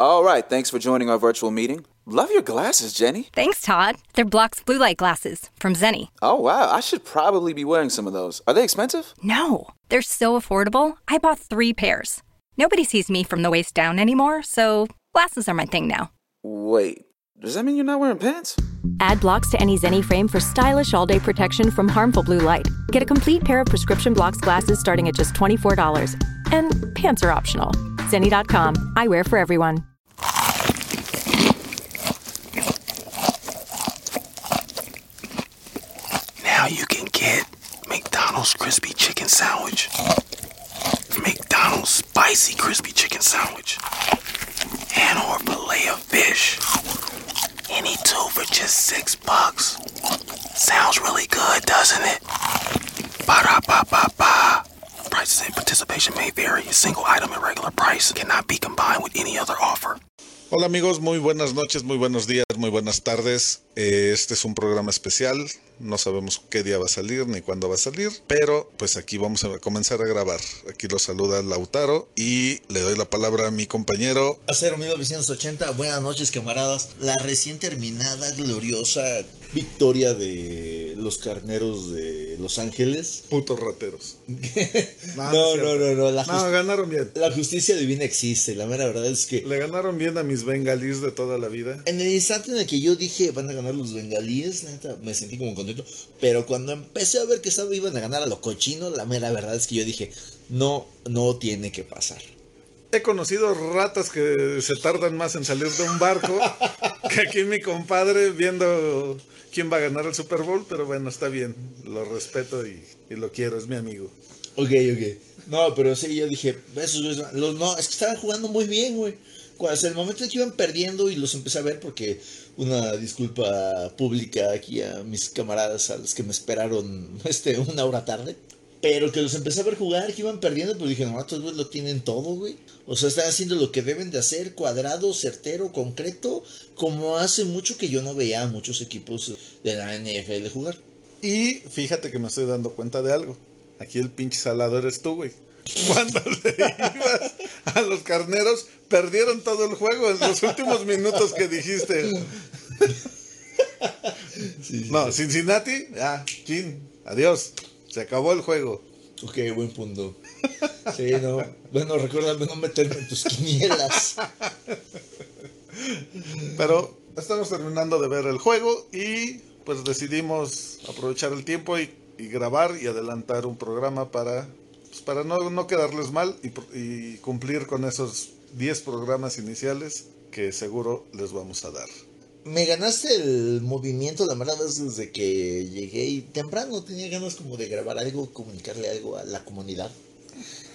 All right, thanks for joining our virtual meeting. Love your glasses, Jenny. Thanks, Todd. They're Block's blue light glasses from Zenni. Oh, wow, I should probably be wearing some of those. Are they expensive? No, they're so affordable. I bought three pairs. Nobody sees me from the waist down anymore, so glasses are my thing now. Wait, does that mean you're not wearing pants? Add blocks to any Zenni frame for stylish all day protection from harmful blue light. Get a complete pair of prescription blocks glasses starting at just $24. And pants are optional. Zenni.com. Eyewear for everyone. Now you can get McDonald's crispy chicken sandwich, McDonald's spicy crispy chicken sandwich, and or fillet of fish. Any two for just six bucks. Sounds really good, doesn't it? Ba da ba ba ba. Prices and participation may vary. A single item at regular price cannot be combined with any other offer. Hola amigos, muy buenas noches, muy buenos días, muy buenas tardes. Eh, Este es un programa especial, no sabemos qué día va a salir ni cuándo va a salir, pero pues aquí vamos a comenzar a grabar. Aquí lo saluda Lautaro y le doy la palabra a mi compañero. Acero 1980, buenas noches camaradas. La recién terminada, gloriosa victoria de los carneros de Los Ángeles. Putos rateros. No, no, no, no, no, La, No, jus- ganaron bien. la justicia divina existe. La mera verdad es que Le ganaron bien a mis bengalís de toda la vida. en el instante en el que yo dije van a ganar los bengalíes, neta, me sentí como contento. Pero cuando empecé a ver que estaba, iban a ganar a los cochinos, la mera verdad es que yo dije, no, no tiene que pasar. He conocido ratas que se tardan más en salir de un barco que aquí mi compadre viendo quién va a ganar el Super Bowl, pero bueno, está bien, lo respeto y, y lo quiero, es mi amigo. Ok, ok. No, pero sí, yo dije, esos los, no, es que estaban jugando muy bien, güey. Hasta el momento en que iban perdiendo y los empecé a ver porque una disculpa pública aquí a mis camaradas a los que me esperaron este, una hora tarde. Pero que los empecé a ver jugar, que iban perdiendo, pues dije, no, estos güeyes lo tienen todo, güey. O sea, están haciendo lo que deben de hacer, cuadrado, certero, concreto, como hace mucho que yo no veía a muchos equipos de la NFL jugar. Y fíjate que me estoy dando cuenta de algo. Aquí el pinche salado eres tú, güey. Cuando le ibas a los carneros, perdieron todo el juego en los últimos minutos que dijiste. No, Cincinnati, ya, chin, adiós. Se acabó el juego. Ok, buen punto. Sí, no. Bueno, recuérdame no meterme en tus quinielas. Pero estamos terminando de ver el juego y pues decidimos aprovechar el tiempo y, y grabar y adelantar un programa para, pues, para no, no quedarles mal y, cumplir con esos 10 programas iniciales que seguro les vamos a dar. Me ganaste el movimiento, la verdad es desde que llegué y temprano tenía ganas como de grabar algo, comunicarle algo a la comunidad,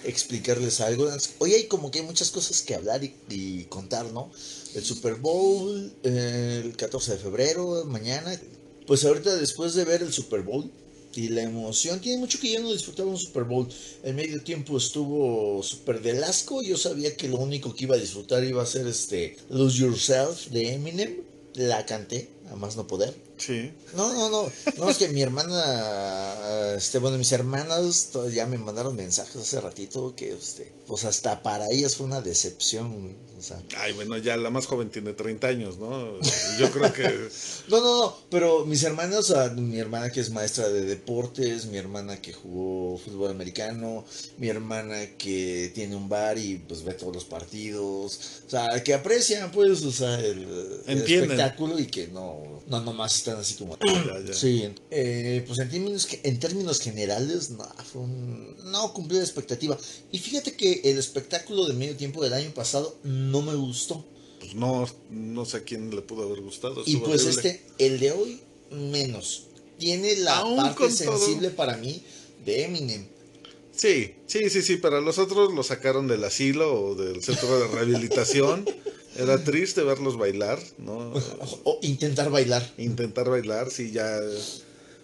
explicarles algo. Hoy hay como que hay muchas cosas que hablar y, y contar, ¿no? El Super Bowl, eh, el 14 de febrero, mañana. Pues ahorita después de ver el Super Bowl y la emoción, tiene mucho que yo no disfrutaba un Super Bowl. El medio tiempo estuvo súper del asco. Yo sabía que lo único que iba a disfrutar iba a ser este Lose Yourself de Eminem. La canté, a más no poder. Sí. No, no, no. No, es que mi hermana, este, bueno, mis hermanas ya me mandaron mensajes hace ratito que, este, pues hasta para ellas fue una decepción. O sea, Ay, bueno, ya la más joven tiene 30 años, ¿no? Yo creo que... No, no, no, pero mis sea, mi hermana que es maestra de deportes, mi hermana que jugó fútbol americano, mi hermana que tiene un bar y pues ve todos los partidos, o sea, que aprecian pues, o sea, el, espectáculo y que no, no nomás están así como... Ya, ya. Sí, eh, pues en términos, en términos generales, no, fue un- no cumplió la expectativa. Y fíjate que el espectáculo de medio tiempo del año pasado no me gustó. Pues no, no sé a quién le pudo haber gustado. Y pues horrible. este, el de hoy, menos. Tiene la Aún parte todo. sensible para mí de Eminem. Sí, sí, sí, sí, pero los otros lo sacaron del asilo o del centro de rehabilitación. Era triste verlos bailar, ¿no? O intentar bailar. Intentar bailar, sí, ya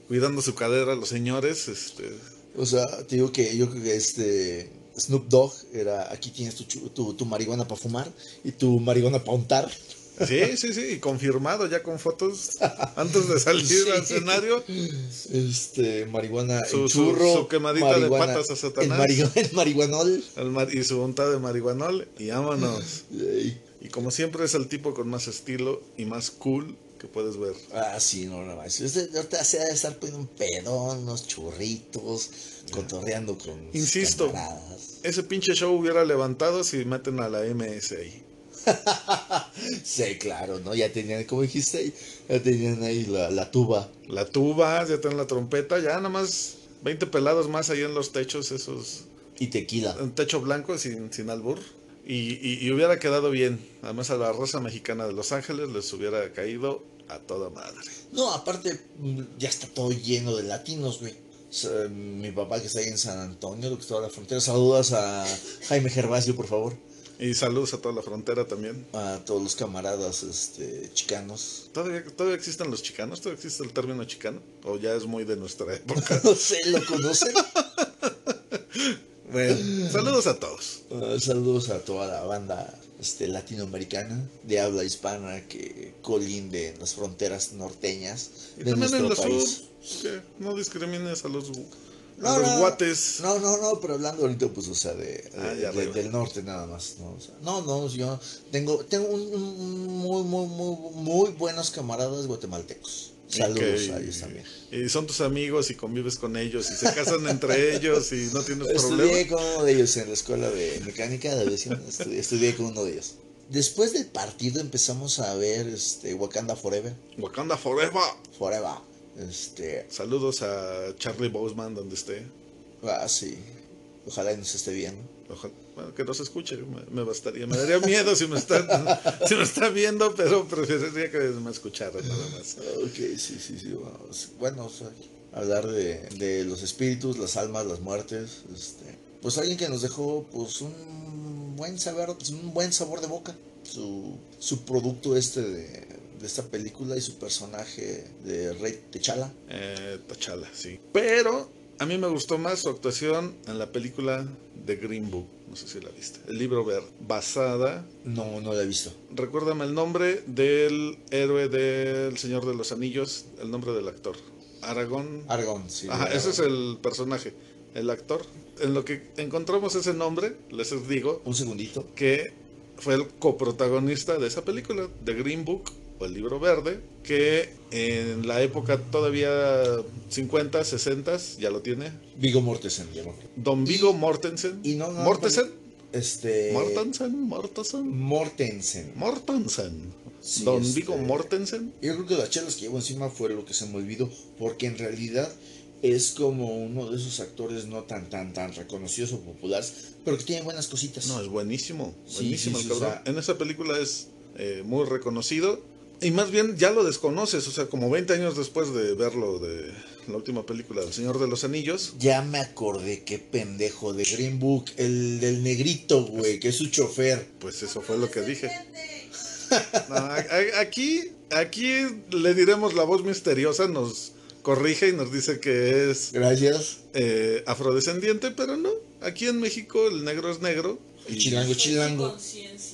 cuidando su cadera los señores, este, O sea, te digo que yo creo que este Snoop Dogg era aquí tienes tu, tu, tu marihuana para fumar y tu marihuana para untar. sí, sí, sí, y confirmado ya con fotos antes de salir Sí. al escenario. Este, marihuana Su- churro. quemadita de patas a Satanás. El, el marihuanol. el mar- y su unta de marihuanol y vámonos. Ey. Y como siempre es el tipo con más estilo y más cool que puedes ver. Ah, sí, no, no más. Ahorita se ha de estar poniendo un pedón, unos churritos, cotorreando con Insisto, ese pinche show hubiera levantado si meten a la MS ahí. Sí, claro, ¿no? Ya tenían, como dijiste, ya tenían ahí la, la tuba. La tuba, ya tienen la trompeta, ya nada más 20 pelados más ahí en los techos, esos. Y tequila. Un techo blanco sin, sin albur. Y, y- y hubiera quedado bien. Además a la raza mexicana de Los Ángeles les hubiera caído a toda madre. No, aparte, mm, ya está todo lleno de latinos, güey. Mi papá que está ahí en San Antonio, lo que está a la frontera. Saludos a Jaime Gervasio, por favor. Y saludos a toda la frontera también. A todos los camaradas este, chicanos. ¿Todavía, ¿Todavía existen los chicanos? ¿Todavía existe el término chicano? ¿O ya es muy de nuestra época? No sé, ¿lo conocen? bueno, saludos a todos. Ah, saludos a toda la banda este, latinoamericana de habla hispana que colinde en las fronteras norteñas Y de también en el país. sur. que no discrimines a los, a No, los no, guates. No, no, no, pero hablando ahorita, pues, o sea, de, Ah, de- de- del norte nada más. No, O sea, no, no, yo tengo, tengo un- un muy, muy, muy, muy buenos camaradas guatemaltecos. Saludos Y que- a ellos también. Y son tus amigos y convives con ellos y se casan entre ellos y no tienes Estudié problema. con uno de ellos en la escuela de mecánica de aviación. Estudié, estudié con uno de ellos. Después del partido empezamos a ver este, Wakanda Forever. Wakanda Forever. Forever. Este, Saludos a Charlie Boseman donde esté. ah, sí. Ojalá y nos esté viendo. Ojalá, bueno, que no se escuche, me, me bastaría. Me daría miedo si me está, si me está viendo, pero preferiría que me escuchara nada más. Ok, sí, sí, sí. Vamos. Bueno, o sea, hablar de, de los espíritus, las almas, las muertes. Este, pues alguien que nos dejó pues un buen saber, un buen sabor de boca. Su, su producto este de, de esta película y su personaje de Rey Techala. Eh, Tachala, sí. Pero a mí me gustó más su actuación en la película The Green Book. No sé si la viste. El libro verde. Basada. No, no la he visto. Recuérdame el nombre del héroe del Señor de los Anillos. El nombre del actor. Aragón. Argon, sí. Ajá, ese es el personaje. El actor. En lo que encontramos ese nombre, les digo Un segundito. que fue el coprotagonista de esa película, The Green Book, o el libro verde, que en la época todavía 50, 60, ya lo tiene, Vigo Mortensen. Don Vigo Mortensen. y no, no, Mortensen. Este. Mortensen, Mortensen, Mortensen. Mortensen. Sí, Don este- Vigo Mortensen. Yo creo que las chelas que llevo encima fue lo que se me olvidó, porque en realidad es como uno de esos actores no tan tan tan reconocidos o populares, pero que tiene buenas cositas. No, es buenísimo. Buenísimo sí, el o cabrón. sea- En esa película es eh, muy reconocido. Y más bien ya lo desconoces, o sea, como 20 años después de verlo de la última película del Señor de los Anillos, Ya me acordé, qué pendejo de Green Book, el del negrito, güey, que es su chofer. pues eso fue lo que dije. No, aquí, aquí le diremos la voz misteriosa, nos corrige y nos dice que es Gracias. eh, afrodescendiente, pero no. Aquí en México el negro es negro. El chilango, chilango. Conciencia.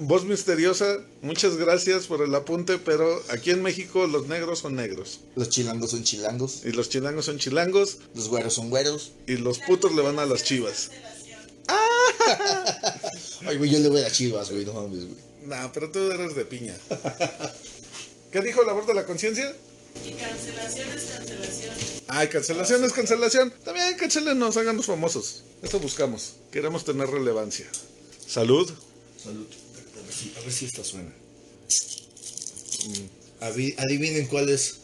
Voz misteriosa, muchas gracias por el apunte, pero aquí en México los negros son negros. Los chilangos son chilangos, Y los chilangos son chilangos los güeros son güeros. y los putos le van a las chivas. Ay, güey, yo le voy a las chivas, güey, no mames, güey. No, pero tú eres de piña. ¿Qué dijo la voz de la conciencia? Y cancelación es cancelación. Ay, cancelación es cancelación. También cancelenos, háganos famosos. Eso buscamos. Queremos tener relevancia. Salud. Salud. A ver si, a ver si esta suena. Avi- adivinen cuál es.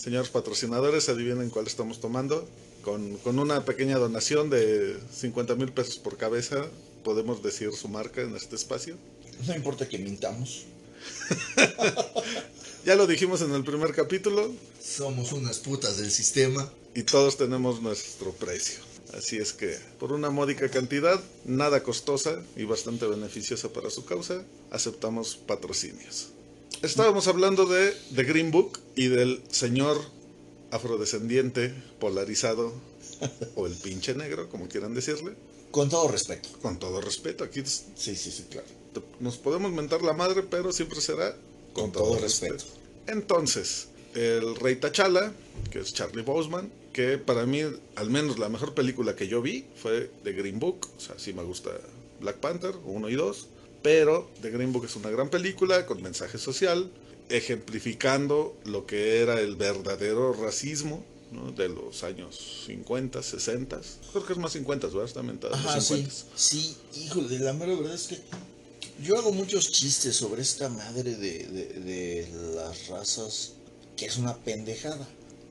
Señores patrocinadores, adivinen cuál estamos tomando. Con, con una pequeña donación de 50 mil pesos por cabeza, podemos decir su marca en este espacio. No importa que mintamos. Ya lo dijimos en el primer capítulo Somos unas putas del sistema. y todos tenemos nuestro precio. Así es que, por una módica cantidad, nada costosa y bastante beneficiosa para su causa, aceptamos patrocinios. Estábamos hablando de The Green Book y del señor afrodescendiente polarizado, o el pinche negro, como quieran decirle. Con todo respeto. Con todo respeto, aquí es- Sí, sí, sí, claro. nos podemos mentar la madre, pero siempre será con, todo, respeto. Entonces, el Rey T'Challa, que es Charlie Boseman, que para mí, al menos la mejor película que yo vi fue The Green Book, o sea, sí me gusta Black Panther 1 y 2, Pero The Green Book es una gran película con mensaje social, ejemplificando lo que era el verdadero racismo ¿no? de los años 50, 60. Creo que es más 50, ¿verdad? Está los Ajá, sí. 50. Sí, híjole, la mera verdad es que yo hago muchos chistes sobre esta madre de, de- de las razas, que es una pendejada.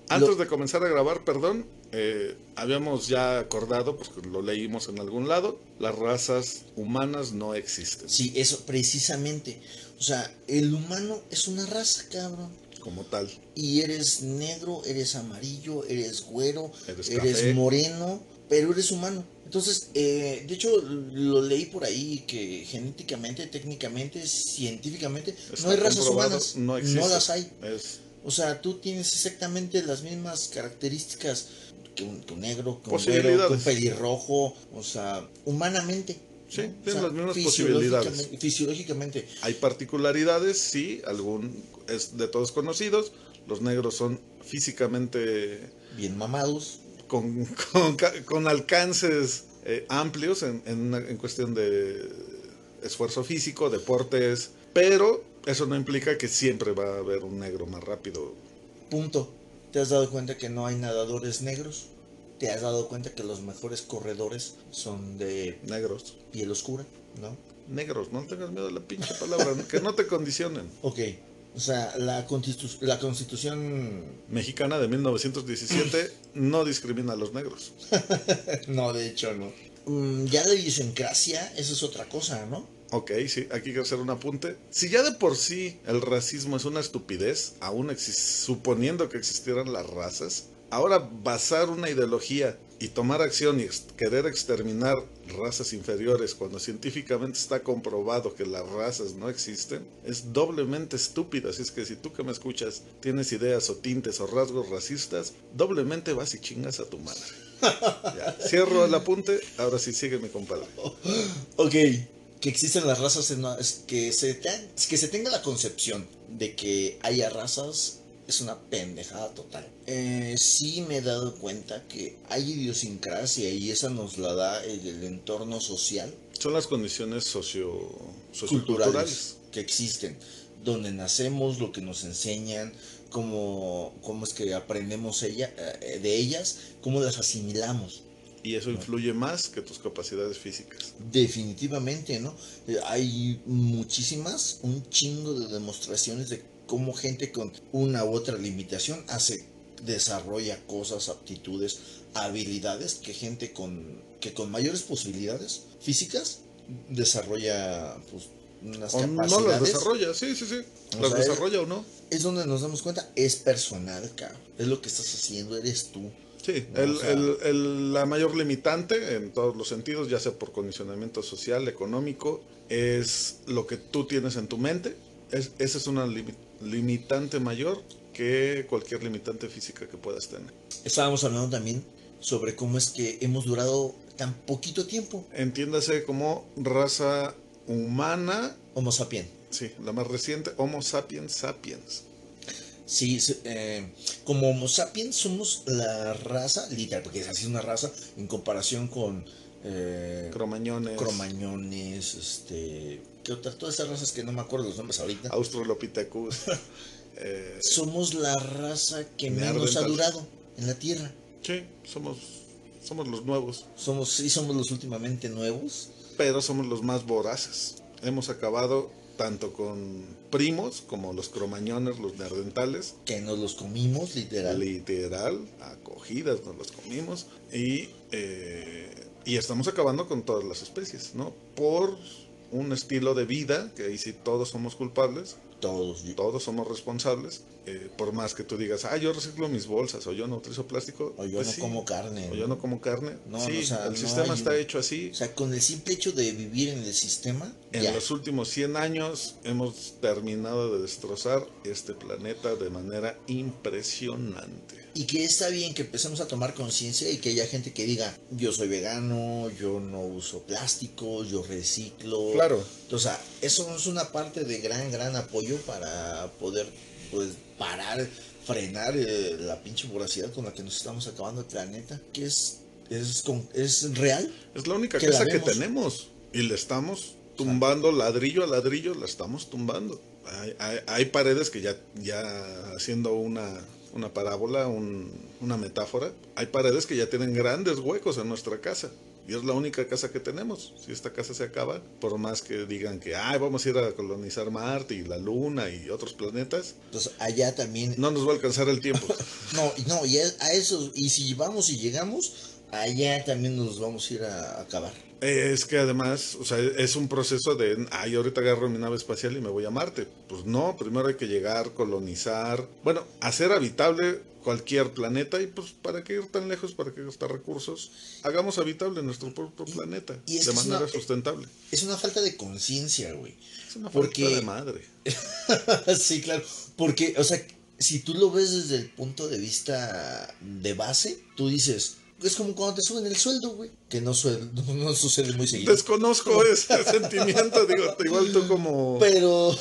Antes Lo- de comenzar a grabar, perdón, eh, habíamos ya acordado, pues lo leímos en algún lado, las razas humanas no existen Sí, eso, precisamente. O sea, el humano es una raza, cabrón. como tal. Y eres negro, eres amarillo, eres güero, Eres moreno, pero eres humano. Entonces, eh, de hecho, lo leí por ahí que genéticamente, técnicamente, científicamente, Está no hay razas humanas. No, No, las hay. Es O sea, tú tienes exactamente las mismas características que un, que un negro, que un güero, que un pelirrojo, o sea, humanamente. Sí, ¿no? O tienen sea, las mismas posibilidades. Fisiológicamente. Hay particularidades, sí, algún es de todos conocidos. Los negros son físicamente Bien mamados. con, con, ca- con alcances eh, amplios en, en, una- en cuestión de esfuerzo físico, deportes, pero eso no implica que siempre va a haber un negro más rápido. Punto. ¿Te has dado cuenta que no hay nadadores negros? ¿Te has dado cuenta que los mejores corredores son de Negros. piel oscura? ¿No? Negros, no tengas miedo de la pinche palabra, que no te condicionen. Ok. O sea, la, constitu- la constitución... Mexicana de 1917 no discrimina a los negros. no, de hecho no. Mm, ya la idiosincrasia, eso es otra cosa, ¿no? Ok, sí, aquí quiero hacer un apunte. Si ya de por sí el racismo es una estupidez, aún suponiendo que existieran las razas, ahora basar una ideología y tomar acción y querer exterminar razas inferiores cuando científicamente está comprobado que las razas no existen, es doblemente estúpido. Así es que si tú que me escuchas tienes ideas o tintes o rasgos racistas, doblemente vas y chingas a tu madre. Ya, Cierro el apunte, ahora sí sigue mi compadre. Ok. Que existen las razas, en una- es que, se te- es que se tenga la concepción de que haya razas es una pendejada total. Eh, sí me he dado cuenta que hay idiosincrasia y esa nos la da el, el entorno social, Son las condiciones socio, culturales socioculturales. que existen, donde nacemos, lo que nos enseñan, cómo, cómo es que aprendemos ella, eh, de ellas, cómo las asimilamos. Y eso influye más que tus capacidades físicas. Definitivamente, ¿no? Eh, Hay muchísimas, un chingo de demostraciones de cómo gente con una u otra limitación hace, desarrolla cosas, aptitudes, habilidades que gente con, que con mayores posibilidades físicas desarrolla pues, unas O no las capacidades. desarrolla, sí, sí, sí. O Las sea, desarrolla o no. Es donde nos damos cuenta, es personal, cabrón. Es lo que estás haciendo, eres tú. Sí, el- o sea- el- el- la mayor limitante en todos los sentidos, ya sea por condicionamiento social, económico, es lo que tú tienes en tu mente. Es, esa es una limi- limitante mayor que cualquier limitante física que puedas tener. Estábamos hablando también sobre cómo es que hemos durado tan poquito tiempo. Entiéndase como raza humana, Homo sapien. sí, la más reciente, Homo sapiens sapiens. Sí, eh, como Homo sapiens somos la raza, literal, porque es así una raza, en comparación con eh, Cromañones, cromañones, este, ¿qué otras? Todas esas razas que no me acuerdo los nombres ahorita. Australopithecus. eh, Somos la raza que menos ha durado en la Tierra. sí, somos, somos los nuevos, Somos, sí, somos los últimamente nuevos. pero somos los más voraces. Hemos acabado tanto con primos como los cromañones, los neandertales, Que nos los comimos, literal. literal, acogidas nos los comimos y, eh, y estamos acabando con todas las especies, ¿no? Por un estilo de vida, que ahí sí todos somos culpables, Todos. todos somos responsables, eh, por más que tú digas, ah, yo reciclo mis bolsas o yo no utilizo plástico, O yo pues no sí, como carne. o yo no como carne, No, sí, no, o sea, el no sistema hay está hecho así. O sea, con el simple hecho de vivir en el sistema, En ya. los últimos 100 años hemos terminado de destrozar este planeta de manera impresionante. Y que está bien que empecemos a tomar conciencia y que haya gente que diga, yo soy vegano, yo no uso plástico, yo reciclo. Claro. O sea, eso es una parte de gran, gran apoyo para poder, pues, parar, frenar eh, la pinche voracidad con la que nos estamos acabando el planeta, que es, es, con- es real. Es la única Que la casa que tenemos y le estamos tumbando ladrillo a ladrillo, la estamos tumbando. Hay, hay- hay paredes que ya, ya haciendo una, una parábola, un- una metáfora, hay paredes que ya tienen grandes huecos en nuestra casa. Y es la única casa que tenemos. Si esta casa se acaba, por más que digan que Ay, vamos a ir a colonizar Marte y la Luna y otros planetas, Entonces allá también... no nos va a alcanzar el tiempo. No, no, y a, a eso, y si vamos y llegamos, allá también nos vamos a ir a acabar. Eh, Es que además, o sea, es un proceso de, ay, ahorita agarro mi nave espacial y me voy a Marte. Pues no, primero hay que llegar, colonizar, bueno, hacer habitable cualquier planeta y pues para qué ir tan lejos, para qué gastar recursos, hagamos habitable nuestro propio planeta y de manera una- sustentable. Es una falta de conciencia, güey. Es una porque- falta de madre. sí, claro. Porque, o sea, si tú lo ves desde el punto de vista de base, tú dices, es como cuando te suben el sueldo, güey. Que no, suel- no, no sucede muy seguido. Desconozco ese sentimiento, digo, igual tú como Pero,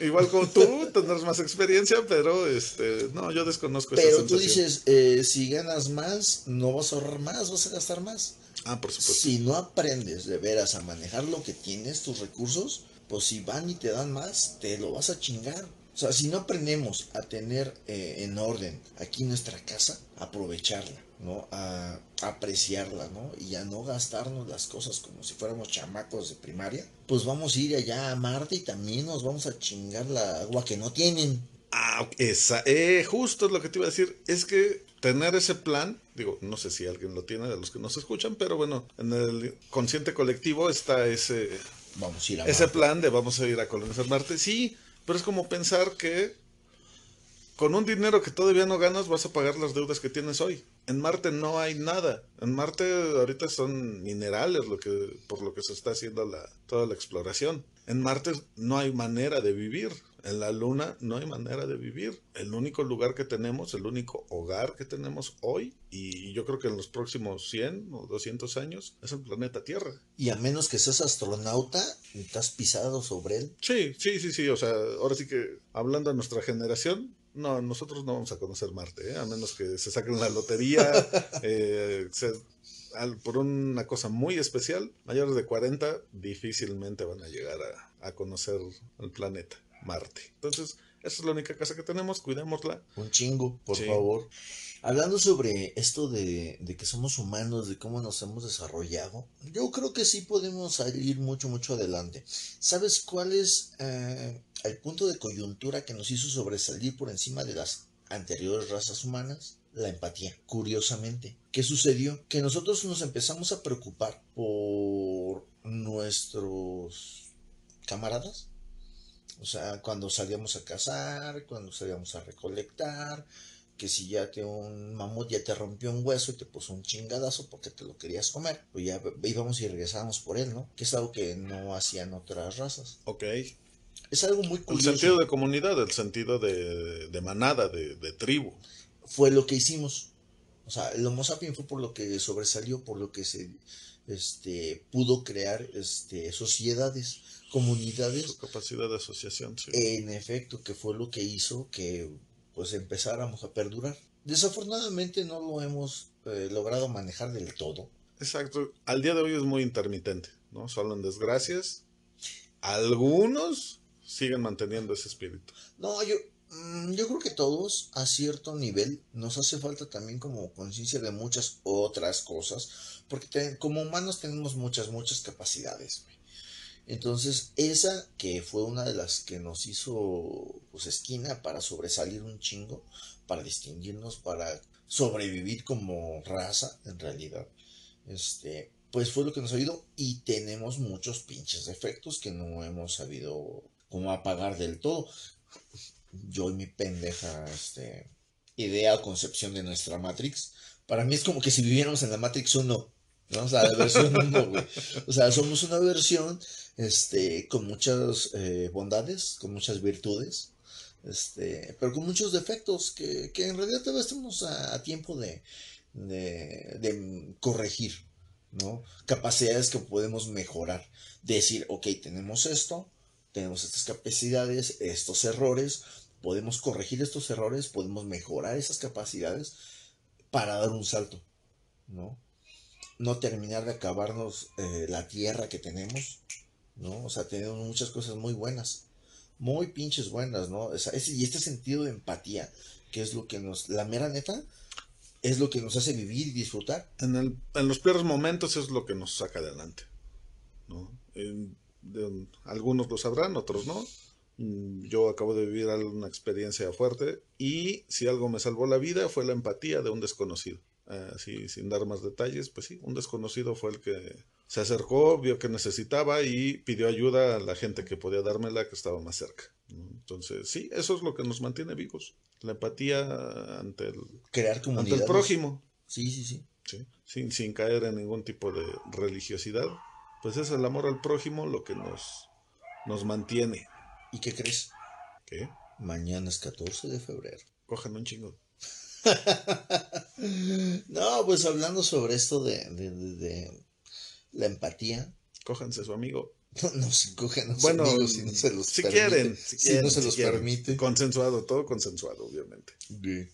igual como tú tendrás más experiencia, pero este, no, yo desconozco esa pero tú dices, eh, si ganas más, no vas a ahorrar más, vas a gastar más. Ah, por supuesto. Si no aprendes de veras a manejar lo que tienes, tus recursos, pues si van y te dan más, te lo vas a chingar. O sea, si no aprendemos a tener eh, en orden aquí nuestra casa, aprovecharla, ¿no? A apreciarla, ¿no? Y a no gastarnos las cosas como si fuéramos chamacos de primaria, pues vamos a ir allá a Marte y también nos vamos a chingar la agua que no tienen. Ah, esa, eh, justo es lo que te iba a decir. Es que tener ese plan, digo, no sé si alguien lo tiene de los que nos escuchan, pero bueno, en el consciente colectivo está ese, Vamos a ir a ese Marte. plan de vamos a ir a colonizar Marte. Sí, pero es como pensar que con un dinero que todavía no ganas vas a pagar las deudas que tienes hoy. En Marte no hay nada. En Marte ahorita son minerales lo que por lo que se está haciendo la, toda la exploración. En Marte no hay manera de vivir. En la Luna no hay manera de vivir. El único lugar que tenemos, el único hogar que tenemos hoy, y yo creo que en los próximos 100 o 200 años, es el planeta Tierra. Y a menos que seas astronauta has pisado sobre él, Sí, sí, sí, sí. O sea, ahora sí que hablando de nuestra generación, no, nosotros no vamos a conocer Marte, ¿eh? a menos que se saquen la lotería eh, se- al- por una cosa muy especial. Mayores de 40 difícilmente van a llegar a, a conocer el planeta Marte. Entonces, esa es la única casa que tenemos, cuidémosla. Un chingo, por Sí. favor. Hablando sobre esto de, de que somos humanos, de cómo nos hemos desarrollado, yo creo que sí podemos salir mucho, mucho adelante. ¿Sabes cuál es eh, el punto de coyuntura que nos hizo sobresalir por encima de las anteriores razas humanas? La empatía, curiosamente. ¿Qué sucedió? Que nosotros nos empezamos a preocupar por nuestros camaradas, o sea, cuando salíamos a cazar, cuando salíamos a recolectar, que si ya te un mamut ya te rompió un hueso y te puso un chingadazo porque te lo querías comer, pues ya íbamos y regresábamos por él, ¿no? Que es algo que no hacían otras razas. Ok. Es algo muy El curioso. sentido de comunidad, el sentido de, de manada, de, de tribu. Fue lo que hicimos. O sea, el Homo sapiens fue por lo que sobresalió, por lo que se este, pudo crear este, sociedades, comunidades Su capacidad de asociación, sí. En efecto, que fue lo que hizo que pues empezáramos a perdurar. Desafortunadamente no lo hemos eh, logrado manejar del todo. Exacto. Al día de hoy es muy intermitente, ¿no? Solo en desgracias. Algunos siguen manteniendo ese espíritu. No, yo, mm, yo creo que todos a cierto nivel nos hace falta también como conciencia de muchas otras cosas, porque como humanos tenemos muchas, muchas capacidades. Entonces, esa que fue una de las que nos hizo pues esquina para sobresalir un chingo, para distinguirnos, para sobrevivir como raza, en realidad. Este, pues fue lo que nos ayudó y tenemos muchos pinches defectos que no hemos sabido como apagar del todo. Yo y mi pendeja este, idea o concepción de nuestra Matrix, para mí es como que si viviéramos en la Matrix 1, ¿no? O sea, la versión 1, güey. O sea, somos una versión este, con muchas eh, bondades, con muchas virtudes, este, pero con muchos defectos que, en realidad todavía estamos a, tiempo de, de, de corregir, ¿no? Capacidades que podemos mejorar. Decir, ok, tenemos esto, tenemos estas capacidades, estos errores, podemos corregir estos errores, podemos mejorar esas capacidades para dar un salto, ¿no? No terminar de acabarnos eh, la tierra que tenemos, ¿no? O sea, tiene muchas cosas muy buenas, muy pinches buenas, ¿no? O y este sentido de empatía, que es lo que nos, la mera neta, es lo que nos hace vivir y disfrutar. En, los peores momentos es lo que nos saca adelante. ¿no? De- algunos lo sabrán, otros no. Mm, Yo acabo de vivir una experiencia fuerte y si algo me salvó la vida fue la empatía de un desconocido. Así, sin dar más detalles, pues sí, un desconocido fue el que se acercó, vio que necesitaba y pidió ayuda a la gente que podía dármela que estaba más cerca. Entonces, sí, eso es lo que nos mantiene vivos. La empatía ante el, Crear ante el prójimo. Sí, sí, sí. ¿sí? sin, sin caer en ningún tipo de religiosidad, pues es el amor al prójimo lo que nos, nos mantiene. ¿Y qué crees? ¿Qué? Mañana es 14 de febrero. Cojan un chingo. No, pues hablando sobre esto de, de, de- de la empatía, Cójanse a su amigo. no, no se cogen a sus Bueno, amigos si no se los si permite, quieren, si, quieren, no se si los quieren. permite. Consensuado, todo consensuado, obviamente. Sí.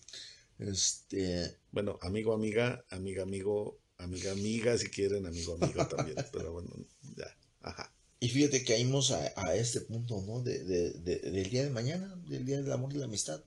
Este, Bueno, amigo, amiga, amiga, amigo, amiga, amiga, si quieren, amigo, amigo también. Pero bueno, ya. Ajá. y fíjate que caímos a, a este punto, ¿no? De, de- de- del día de mañana, del día del amor y la amistad.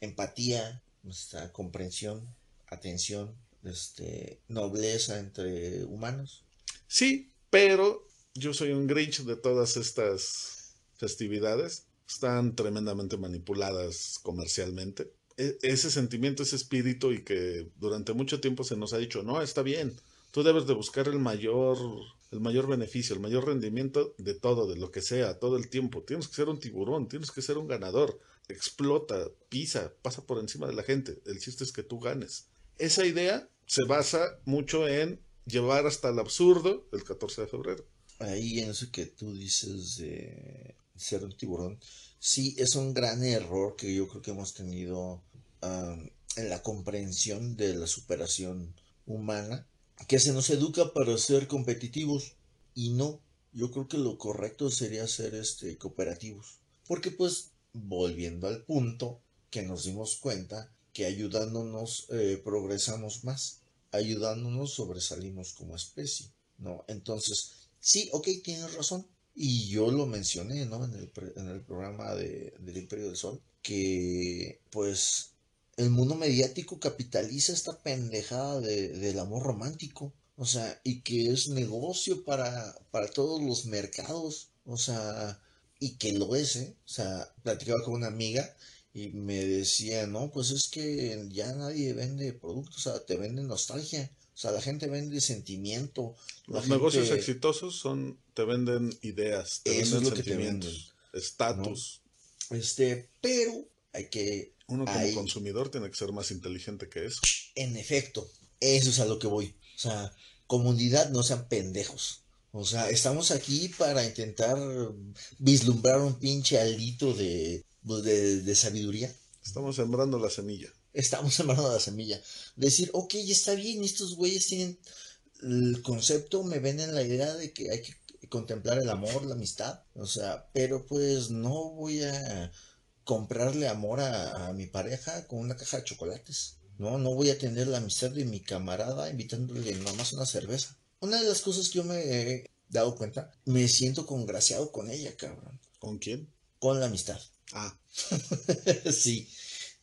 Empatía, nuestra comprensión, atención, este, nobleza entre humanos. Sí, pero yo soy un Grinch de todas estas festividades. Están tremendamente manipuladas comercialmente. E- ese sentimiento, ese espíritu y que durante mucho tiempo se nos ha dicho, no, está bien, tú debes de buscar el mayor, el mayor beneficio, el mayor rendimiento de todo, de lo que sea, todo el tiempo. Tienes que ser un tiburón, tienes que ser un ganador. Explota, pisa, pasa por encima de la gente. El chiste es que tú ganes. Esa idea se basa mucho en llevar hasta el absurdo el 14 de febrero. Ahí en eso que tú dices de ser un tiburón, sí es un gran error que yo creo que hemos tenido en la comprensión de la superación humana, que se nos educa para ser competitivos y no, yo creo que lo correcto sería ser este cooperativos, porque pues volviendo al punto que nos dimos cuenta que ayudándonos eh, progresamos más, ayudándonos sobresalimos como especie, ¿no? Entonces, Sí, ok, tienes razón. Y yo lo mencioné, ¿no? En el, en el programa de, del Imperio del Sol, que pues el mundo mediático capitaliza esta pendejada de- del amor romántico. O sea, y que es negocio para, para todos los mercados. O sea, y que lo es, ¿eh? O sea, platicaba con una amiga y me decía, no, pues es que ya nadie vende productos, o sea, te venden nostalgia. O sea, la gente vende sentimiento. Los negocios exitosos son, te venden ideas, te Eso venden es lo que te sentimientos, estatus. Este, pero hay que, Uno como consumidor tiene que ser más inteligente que eso. en efecto, eso es a lo que voy. O sea, comunidad, no sean pendejos. O sea, estamos aquí para intentar vislumbrar un pinche alito de, de, de sabiduría. Estamos sembrando la semilla. Estamos sembrando la semilla. Decir, ok, está bien, estos güeyes tienen el concepto, me venden la idea de que hay que contemplar el amor, la amistad. O sea, pero pues no voy a comprarle amor a, a mi pareja con una caja de chocolates. No, no voy a tener la amistad de mi camarada invitándole nomás una cerveza. Una de las cosas que yo me he dado cuenta, me siento congraciado con ella, cabrón. ¿Con quién? Con la amistad. Ah, sí.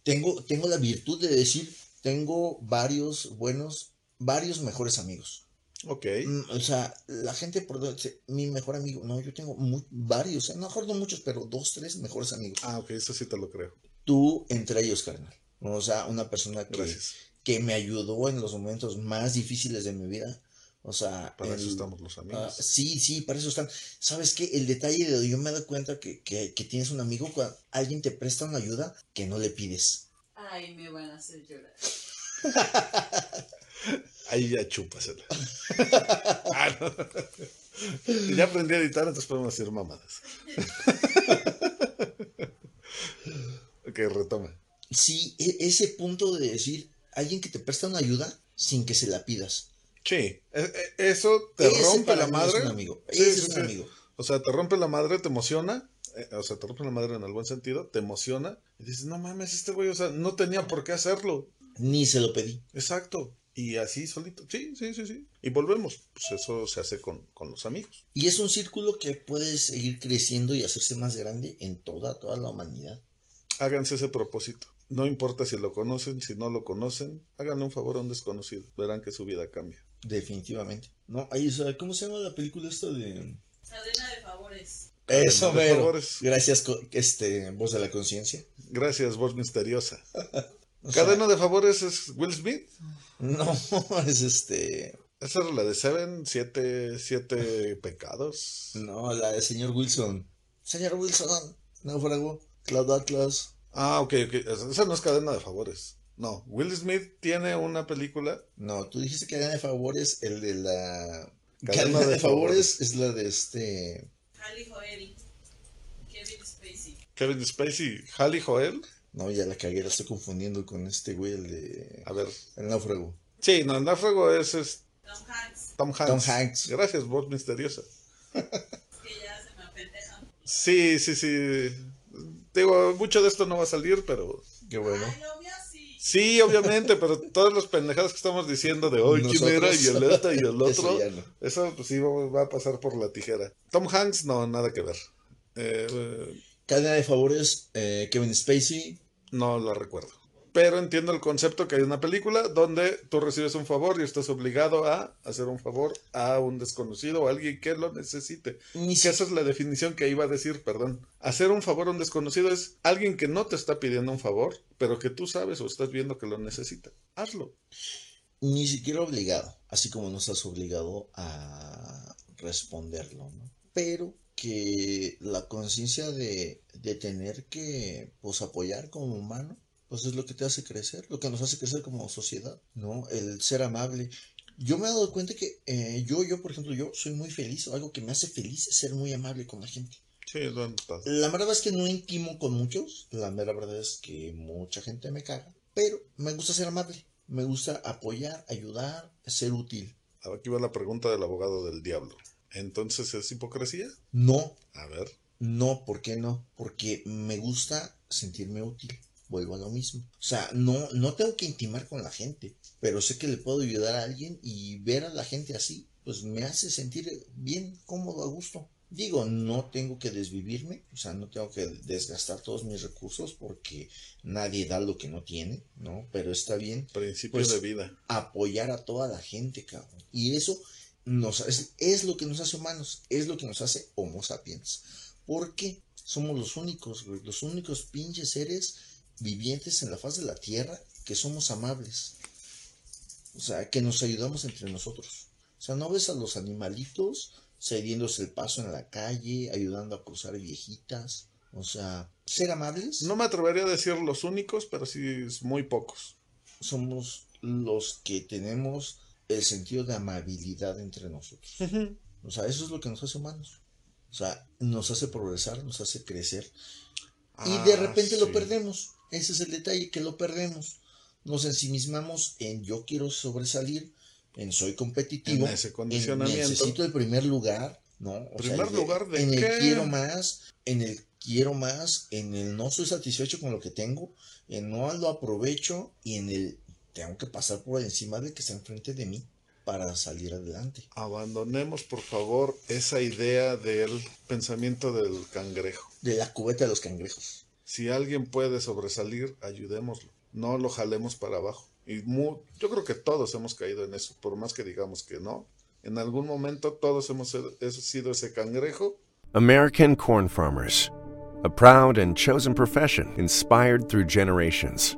Tengo, tengo la virtud de decir, tengo varios buenos, varios mejores amigos. Ok. Mm, O sea, la gente por donde- mi mejor amigo, no, yo tengo mu- varios, lo mejor no muchos, pero dos, tres mejores amigos. Ah, ok, eso sí te lo creo. Tú entre ellos, carnal. O sea, una persona que, Gracias. que me ayudó en los momentos más difíciles de mi vida. O sea, Para eso estamos los Ah, amigos. sí, sí, para eso están. ¿Sabes qué? El detalle de yo me doy cuenta que, que, que tienes un amigo cuando alguien te presta una ayuda que no le pides. Ay, me van a hacer llorar. Ahí ya chúpasela. Ah, no. Ya aprendí a editar, entonces podemos decir mamadas. ok, retoma. Sí, e- ese punto de decir, alguien que te presta una ayuda sin que se la pidas. Sí, e- e- eso te Ese rompe la madre. Es un amigo. Sí, Ese es un sí. amigo. O sea, te rompe la madre, te emociona. eh, o sea, te rompe la madre en el buen sentido, te emociona. Y dices, no mames, este güey, o sea, no tenía por qué hacerlo. Ni se lo pedí. Exacto. Y así solito, sí, sí, sí, sí. Y volvemos, pues eso se hace con, con los amigos. Y es un círculo que puede seguir creciendo y hacerse más grande en toda, toda la humanidad. Háganse ese propósito. No importa si lo conocen, si no lo conocen, háganle un favor a un desconocido. Verán que su vida cambia. Definitivamente. No, ahí, ¿cómo se llama la película esta de...? Cadena de favores. Eso, de mero. favores. Gracias, este, voz de la conciencia. Gracias, voz misteriosa. O sea, Cadena de favores es Will Smith. No, es este... Esa era la de Seven, siete, siete pecados. No, la del señor Wilson. Señor Wilson, náufrago, Cloud Atlas. Ah, ok, ok. Esa no es cadena de favores. No, Will Smith tiene una película. No, tú dijiste cadena de favores, el de la... Cadena Cadena, de de, favores es la de este... Ali Joel. Kevin Spacey. Kevin Spacey, Halle Joel. No, ya la cagué, la estoy confundiendo con este güey, el de... A ver. El náufrago. Sí, no, el náufrago es, es Tom Hanks. Tom Hanks. Tom Hanks. Gracias, voz misteriosa. Es que ya se me apendejan. Sí, sí, sí. Digo, mucho de esto no va a salir, pero. Qué bueno. Ay, lo mío sí. Sí, obviamente, pero todas las pendejadas que estamos diciendo de hoy, quién era y el este y el Eso otro, no. eso pues sí va a pasar por la tijera. Tom Hanks, no, nada que ver. Eh, Cadena de favores, eh, Kevin Spacey. no la recuerdo. Pero entiendo el concepto que hay una película donde tú recibes un favor y estás obligado a hacer un favor a un desconocido o a alguien que lo necesite. Ni Que esa es la definición que iba a decir, perdón. Hacer un favor a un desconocido es alguien que no te está pidiendo un favor, pero que tú sabes o estás viendo que lo necesita. Hazlo. ni siquiera obligado, así como no estás obligado a responderlo, ¿no? Pero que la conciencia de, de tener que, pues, apoyar como humano, pues es lo que te hace crecer, lo que nos hace crecer como sociedad, ¿no? El ser amable. Yo me he dado cuenta que eh, yo, yo, por ejemplo, yo soy muy feliz, o algo que me hace feliz es ser muy amable con la gente. Sí. La verdad es que no intimo con muchos. La mera verdad es que mucha gente me caga. Pero me gusta ser amable. Me gusta apoyar, ayudar, ser útil. Aquí va la pregunta del abogado del diablo. Entonces, ¿es hipocresía? No, A ver. no, ¿por qué no? Porque me gusta sentirme útil. Vuelvo a lo mismo. O sea, no, no tengo que intimar con la gente. Pero sé que le puedo ayudar a alguien y ver a la gente así, pues me hace sentir bien, cómodo, a gusto. Digo, no tengo que desvivirme, o sea, no tengo que desgastar todos mis recursos porque nadie da lo que no tiene, ¿no? Pero está bien Principio Pues- de vida. apoyar a toda la gente, cabrón. Y eso nos, es, es lo que nos hace humanos, es lo que nos hace Homo sapiens. Porque somos los únicos, los únicos pinches seres vivientes en la faz de la tierra que somos amables. O sea, que nos ayudamos entre nosotros. O sea, no ves a los animalitos cediéndose el paso en la calle, ayudando a cruzar viejitas. O sea, ser amables No me atrevería a decir los únicos, pero sí es muy pocos. somos los que tenemos el sentido de amabilidad entre nosotros. O sea, eso es lo que nos hace humanos. O sea, nos hace progresar, nos hace crecer. y de Ah, repente lo perdemos. Ese es el detalle, que lo perdemos. Nos ensimismamos en yo quiero sobresalir, en soy competitivo, En ese en condicionamiento. necesito el primer lugar, ¿no? O ¿Primer lugar de En qué? el quiero más, en el quiero más, en el no soy satisfecho con lo que tengo, en no lo aprovecho y en el tengo que pasar por encima del que está enfrente de mí para salir adelante. Abandonemos, por favor, esa idea del pensamiento del cangrejo. De la cubeta de los cangrejos. Si alguien puede sobresalir, ayudémoslo. No lo jalemos para abajo. Y mu- yo creo que todos hemos caído en eso, por más que digamos que no. En algún momento todos hemos sido- he sido ese cangrejo. American Corn Farmers, a proud and chosen profession inspired through generations.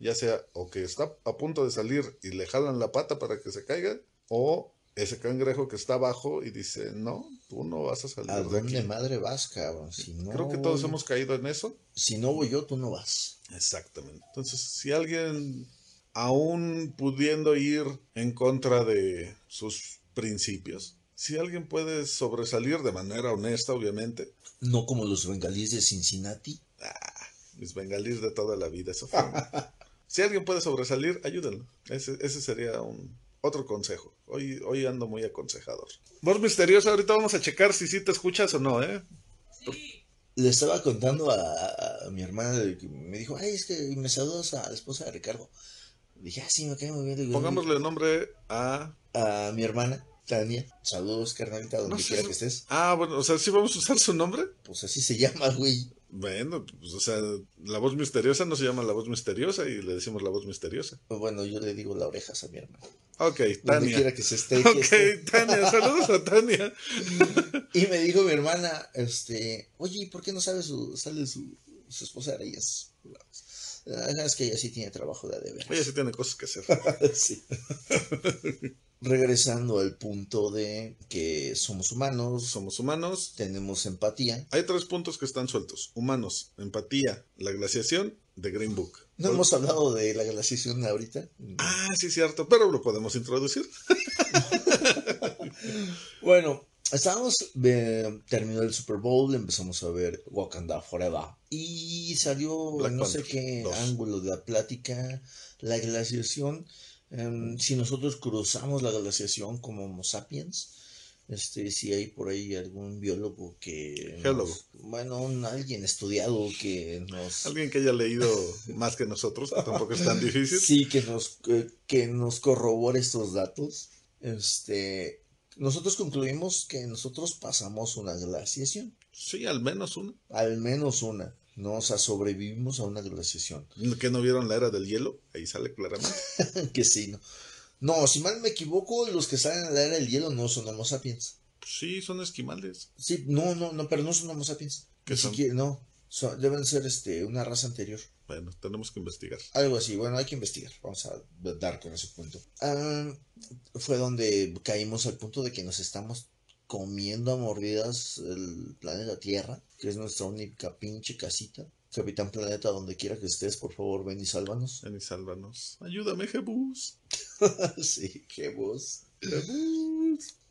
Ya sea o que está a punto de salir y le jalan la pata para que se caiga, o ese cangrejo que está abajo y dice, no, tú no vas a salir ¿A de dónde aquí. madre vas, cabrón? Si no, Creo que todos hemos caído en eso. Si no voy yo, tú no vas. Exactamente. Entonces, si alguien, aún pudiendo ir en contra de sus principios, si alguien puede sobresalir de manera honesta, obviamente, No como los bengalíes de Cincinnati. mis bengalíes de toda la vida, eso fue. si alguien puede sobresalir, ayúdenlo. Ese, ese sería un otro consejo. Hoy, hoy ando muy aconsejador. Voz misteriosa, ahorita vamos a checar si sí te escuchas o no, ¿eh? Le estaba contando a, mi hermana que me dijo, ay, es que me saludas a la esposa de Ricardo. Dije, ah, sí, me cae muy bien. Digo, Pongámosle nombre a... A mi hermana, Tania. Saludos, carnalita, donde No sé quiera si- que estés. Ah, bueno, o sea, ¿sí vamos a usar su nombre? Pues así se llama, güey. Bueno, pues, o sea, la voz misteriosa no se llama la voz misteriosa y le decimos la voz misteriosa. Pues bueno, yo le digo la orejas a mi hermana. Ok, Donde Tania. quiera que se esté. Ok, esté. Tania, saludos a Tania. Y me dijo mi hermana, este, oye, ¿y por qué no sabe su, sale su, su esposa de ellas? Es que ella sí tiene trabajo de a de veras. Ella sí tiene cosas que hacer. Sí. Regresando al punto de que somos humanos, Somos humanos. tenemos empatía. Hay tres puntos que están sueltos. Humanos, empatía, la glaciación, de Green Book. No hemos hablado de la glaciación ahorita. Ah, sí, cierto, pero lo podemos introducir. Bueno, estábamos, eh, terminó el Super Bowl, empezamos a ver Wakanda Forever. Y salió, Black no sé qué dos. ángulo de la plática, la glaciación. Em, si nosotros cruzamos la glaciación como Homo sapiens, este, si hay por ahí algún biólogo que... nos- Geólogo. bueno, un- alguien estudiado que nos... Alguien que haya leído más que nosotros, que tampoco es tan difícil. Sí, que nos, que, nos corrobore estos datos. Este, nosotros concluimos que nosotros pasamos una glaciación, Sí, al menos uno. al menos una, ¿no? O sea, sobrevivimos a una glaciación. ¿Que no vieron la era del hielo? Ahí sale claramente. que sí, ¿no? No, si mal me equivoco, los que salen a la era del hielo no son Homo sapiens. Sí, son esquimales. Sí, no, no, no, pero no son Homo sapiens. ¿Qué Ni son? siquiera, no. Son- deben ser este, una raza anterior. Bueno, tenemos que investigar. Algo así, bueno, hay que investigar. Vamos a dar con ese punto. Ah, fue donde caímos al punto de que nos estamos comiendo a mordidas el planeta Tierra, que es nuestra única pinche casita. Capitán Planeta, donde quiera que estés, por favor, ven y sálvanos. Ven y sálvanos. Ayúdame, Jebus. sí, voz.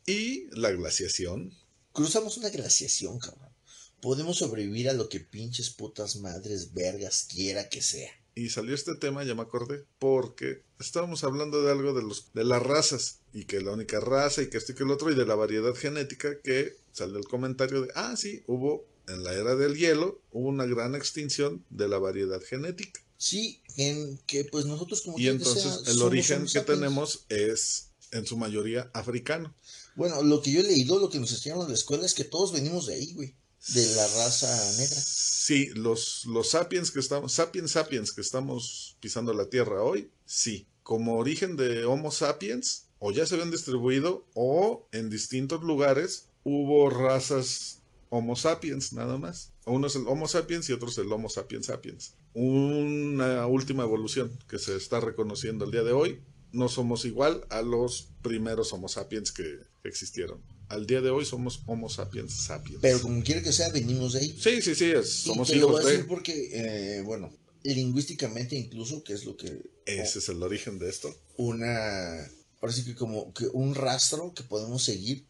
Y la glaciación. Cruzamos una glaciación, cabrón. Podemos sobrevivir a lo que pinches putas madres vergas quiera que sea. Y salió este tema, ya me acordé, porque estábamos hablando de algo de los de las razas y que la única raza y que esto y que el otro y de la variedad genética que sale el comentario de, ah, sí, hubo en la era del hielo, hubo una gran extinción de la variedad genética. Sí, en que pues nosotros como Y entonces sea, el somos origen que tenemos es en su mayoría africano. Bueno, lo que yo he leído, lo que nos enseñaron en la escuela es que todos venimos de ahí, güey. De la raza negra. Sí, los, los sapiens que estamos, sapiens sapiens que estamos pisando la tierra hoy, sí. Como origen de Homo sapiens, o ya se habían distribuido, o en distintos lugares hubo razas Homo sapiens, nada más. Uno es el Homo sapiens y otro es el Homo sapiens sapiens. Una última evolución que se está reconociendo el día de hoy. No somos igual a los primeros Homo sapiens que existieron. Al día de hoy somos Homo sapiens sapiens. Pero como quiera que sea, venimos de ahí. Sí, sí, sí, es- Y somos te lo voy hijos a de... decir porque, eh, bueno, lingüísticamente incluso, que es lo que Ese es el origen de esto. una, parece que como que un rastro que podemos seguir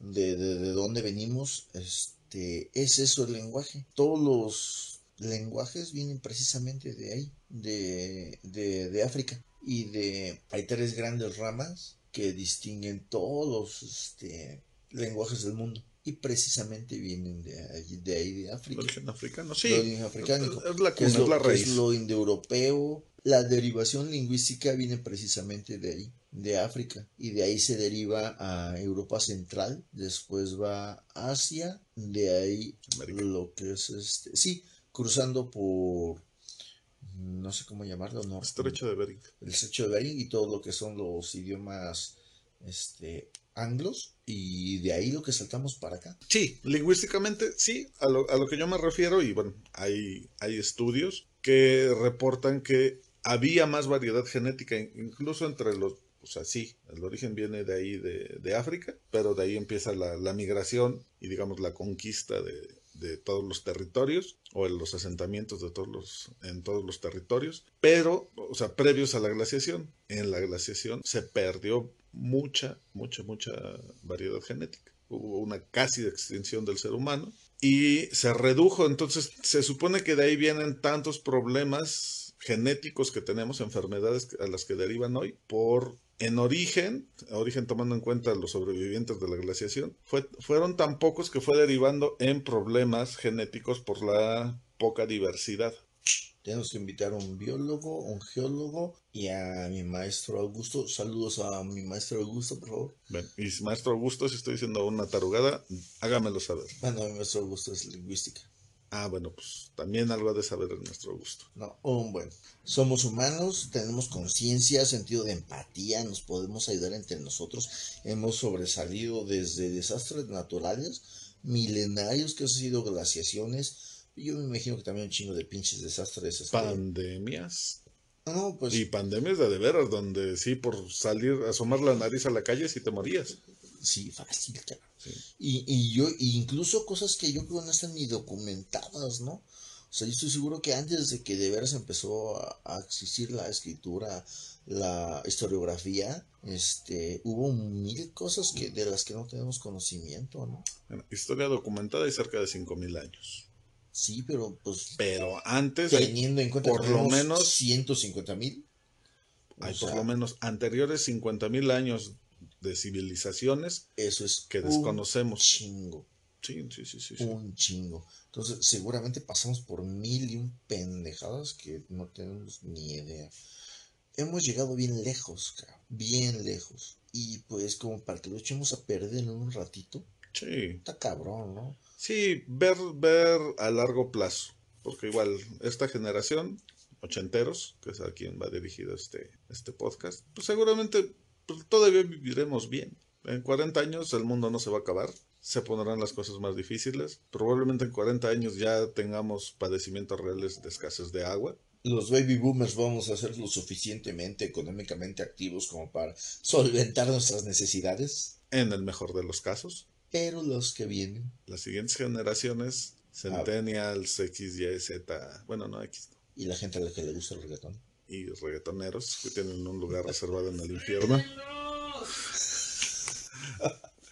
de, de, de dónde venimos, este, es eso el lenguaje. Todos los lenguajes vienen precisamente de ahí, de, de, de África. Y de, hay tres grandes ramas que distinguen todos los este, lenguajes del mundo. Y precisamente vienen de ahí, de, ahí, de África. Origen africano, sí. Origen africánico, Es la que es cuna, lo, es la que es raíz. lo indoeuropeo, La derivación lingüística viene precisamente de ahí, de África, y de ahí se deriva a Europa Central, después va Asia, de ahí América. lo que es este, sí, cruzando por, no sé cómo llamarlo, no, Estrecho de Bering. el estrecho de Bering y todo lo que son los idiomas, este, anglos, y de ahí lo que saltamos para acá. Sí, lingüísticamente sí, a lo, a lo que yo me refiero, y bueno, hay, hay estudios que reportan que había más variedad genética, in- incluso entre los, o sea, sí, el origen viene de ahí, de, de África, pero de ahí empieza la, la migración y digamos la conquista de, de todos los territorios o en los asentamientos de todos los, en todos los territorios, pero, o sea, previos a la glaciación. En la glaciación se perdió mucha, mucha, mucha variedad genética. Hubo una casi extinción del ser humano y se redujo, entonces se supone que de ahí vienen tantos problemas genéticos que tenemos, enfermedades a las que derivan hoy, por en origen, origen tomando en cuenta los sobrevivientes de la glaciación, fue, fueron tan pocos que fue derivando en problemas genéticos por la poca diversidad. Tenemos que invitar a un biólogo, un geólogo y a mi maestro Augusto. Saludos a mi maestro Augusto, por favor. Ven, y maestro Augusto, si estoy diciendo una tarugada, hágamelo saber. Bueno, mi maestro Augusto es lingüística. Ah, bueno, pues también algo ha de saber el maestro Augusto. No, un bueno. Somos humanos, tenemos conciencia, sentido de empatía, nos podemos ayudar entre nosotros. Hemos sobresalido desde desastres naturales, milenarios que han sido glaciaciones. Yo me imagino que también un chingo de pinches desastres. este, Pandemias. No, pues Y pandemias de de veras, donde sí, por salir, asomar la nariz a la calle, sí te morías. sí, fácil. Sí. Y, y yo, y incluso cosas que yo creo no están ni documentadas, ¿no? O sea, yo estoy seguro que antes de que de veras empezó a, a existir la escritura, la historiografía, este, hubo mil cosas que, de las que no tenemos conocimiento, ¿no? Bueno, historia documentada y cerca de 5.000 años. Sí, pero pues Pero antes, teniendo en cuenta por que lo menos- 150 mil. hay por lo menos anteriores 50.000 años de civilizaciones Eso es que un desconocemos. chingo. Sí, sí, sí, sí. sí. un chingo. Entonces, seguramente pasamos por mil y un pendejadas que no tenemos ni idea. Hemos llegado bien lejos, cabrón, bien lejos. Y pues como para que lo echemos a perder en un ratito, Sí, está cabrón, ¿no? Sí, ver, ver a largo plazo. Porque igual, esta generación, ochenteros, que es a quien va dirigido este, este podcast, pues seguramente pues, todavía viviremos bien. En 40 años el mundo no se va a acabar. Se pondrán las cosas más difíciles. Probablemente en 40 años ya tengamos padecimientos reales de escasez de agua. Los baby boomers vamos a ser lo suficientemente económicamente activos como para solventar nuestras necesidades. En el mejor de los casos. Pero los que vienen, Las siguientes generaciones, Centennials, X, Y, Z, bueno, no X, no, y la gente a la que le gusta el reggaetón. y reggaetoneros que tienen un lugar reservado en el infierno.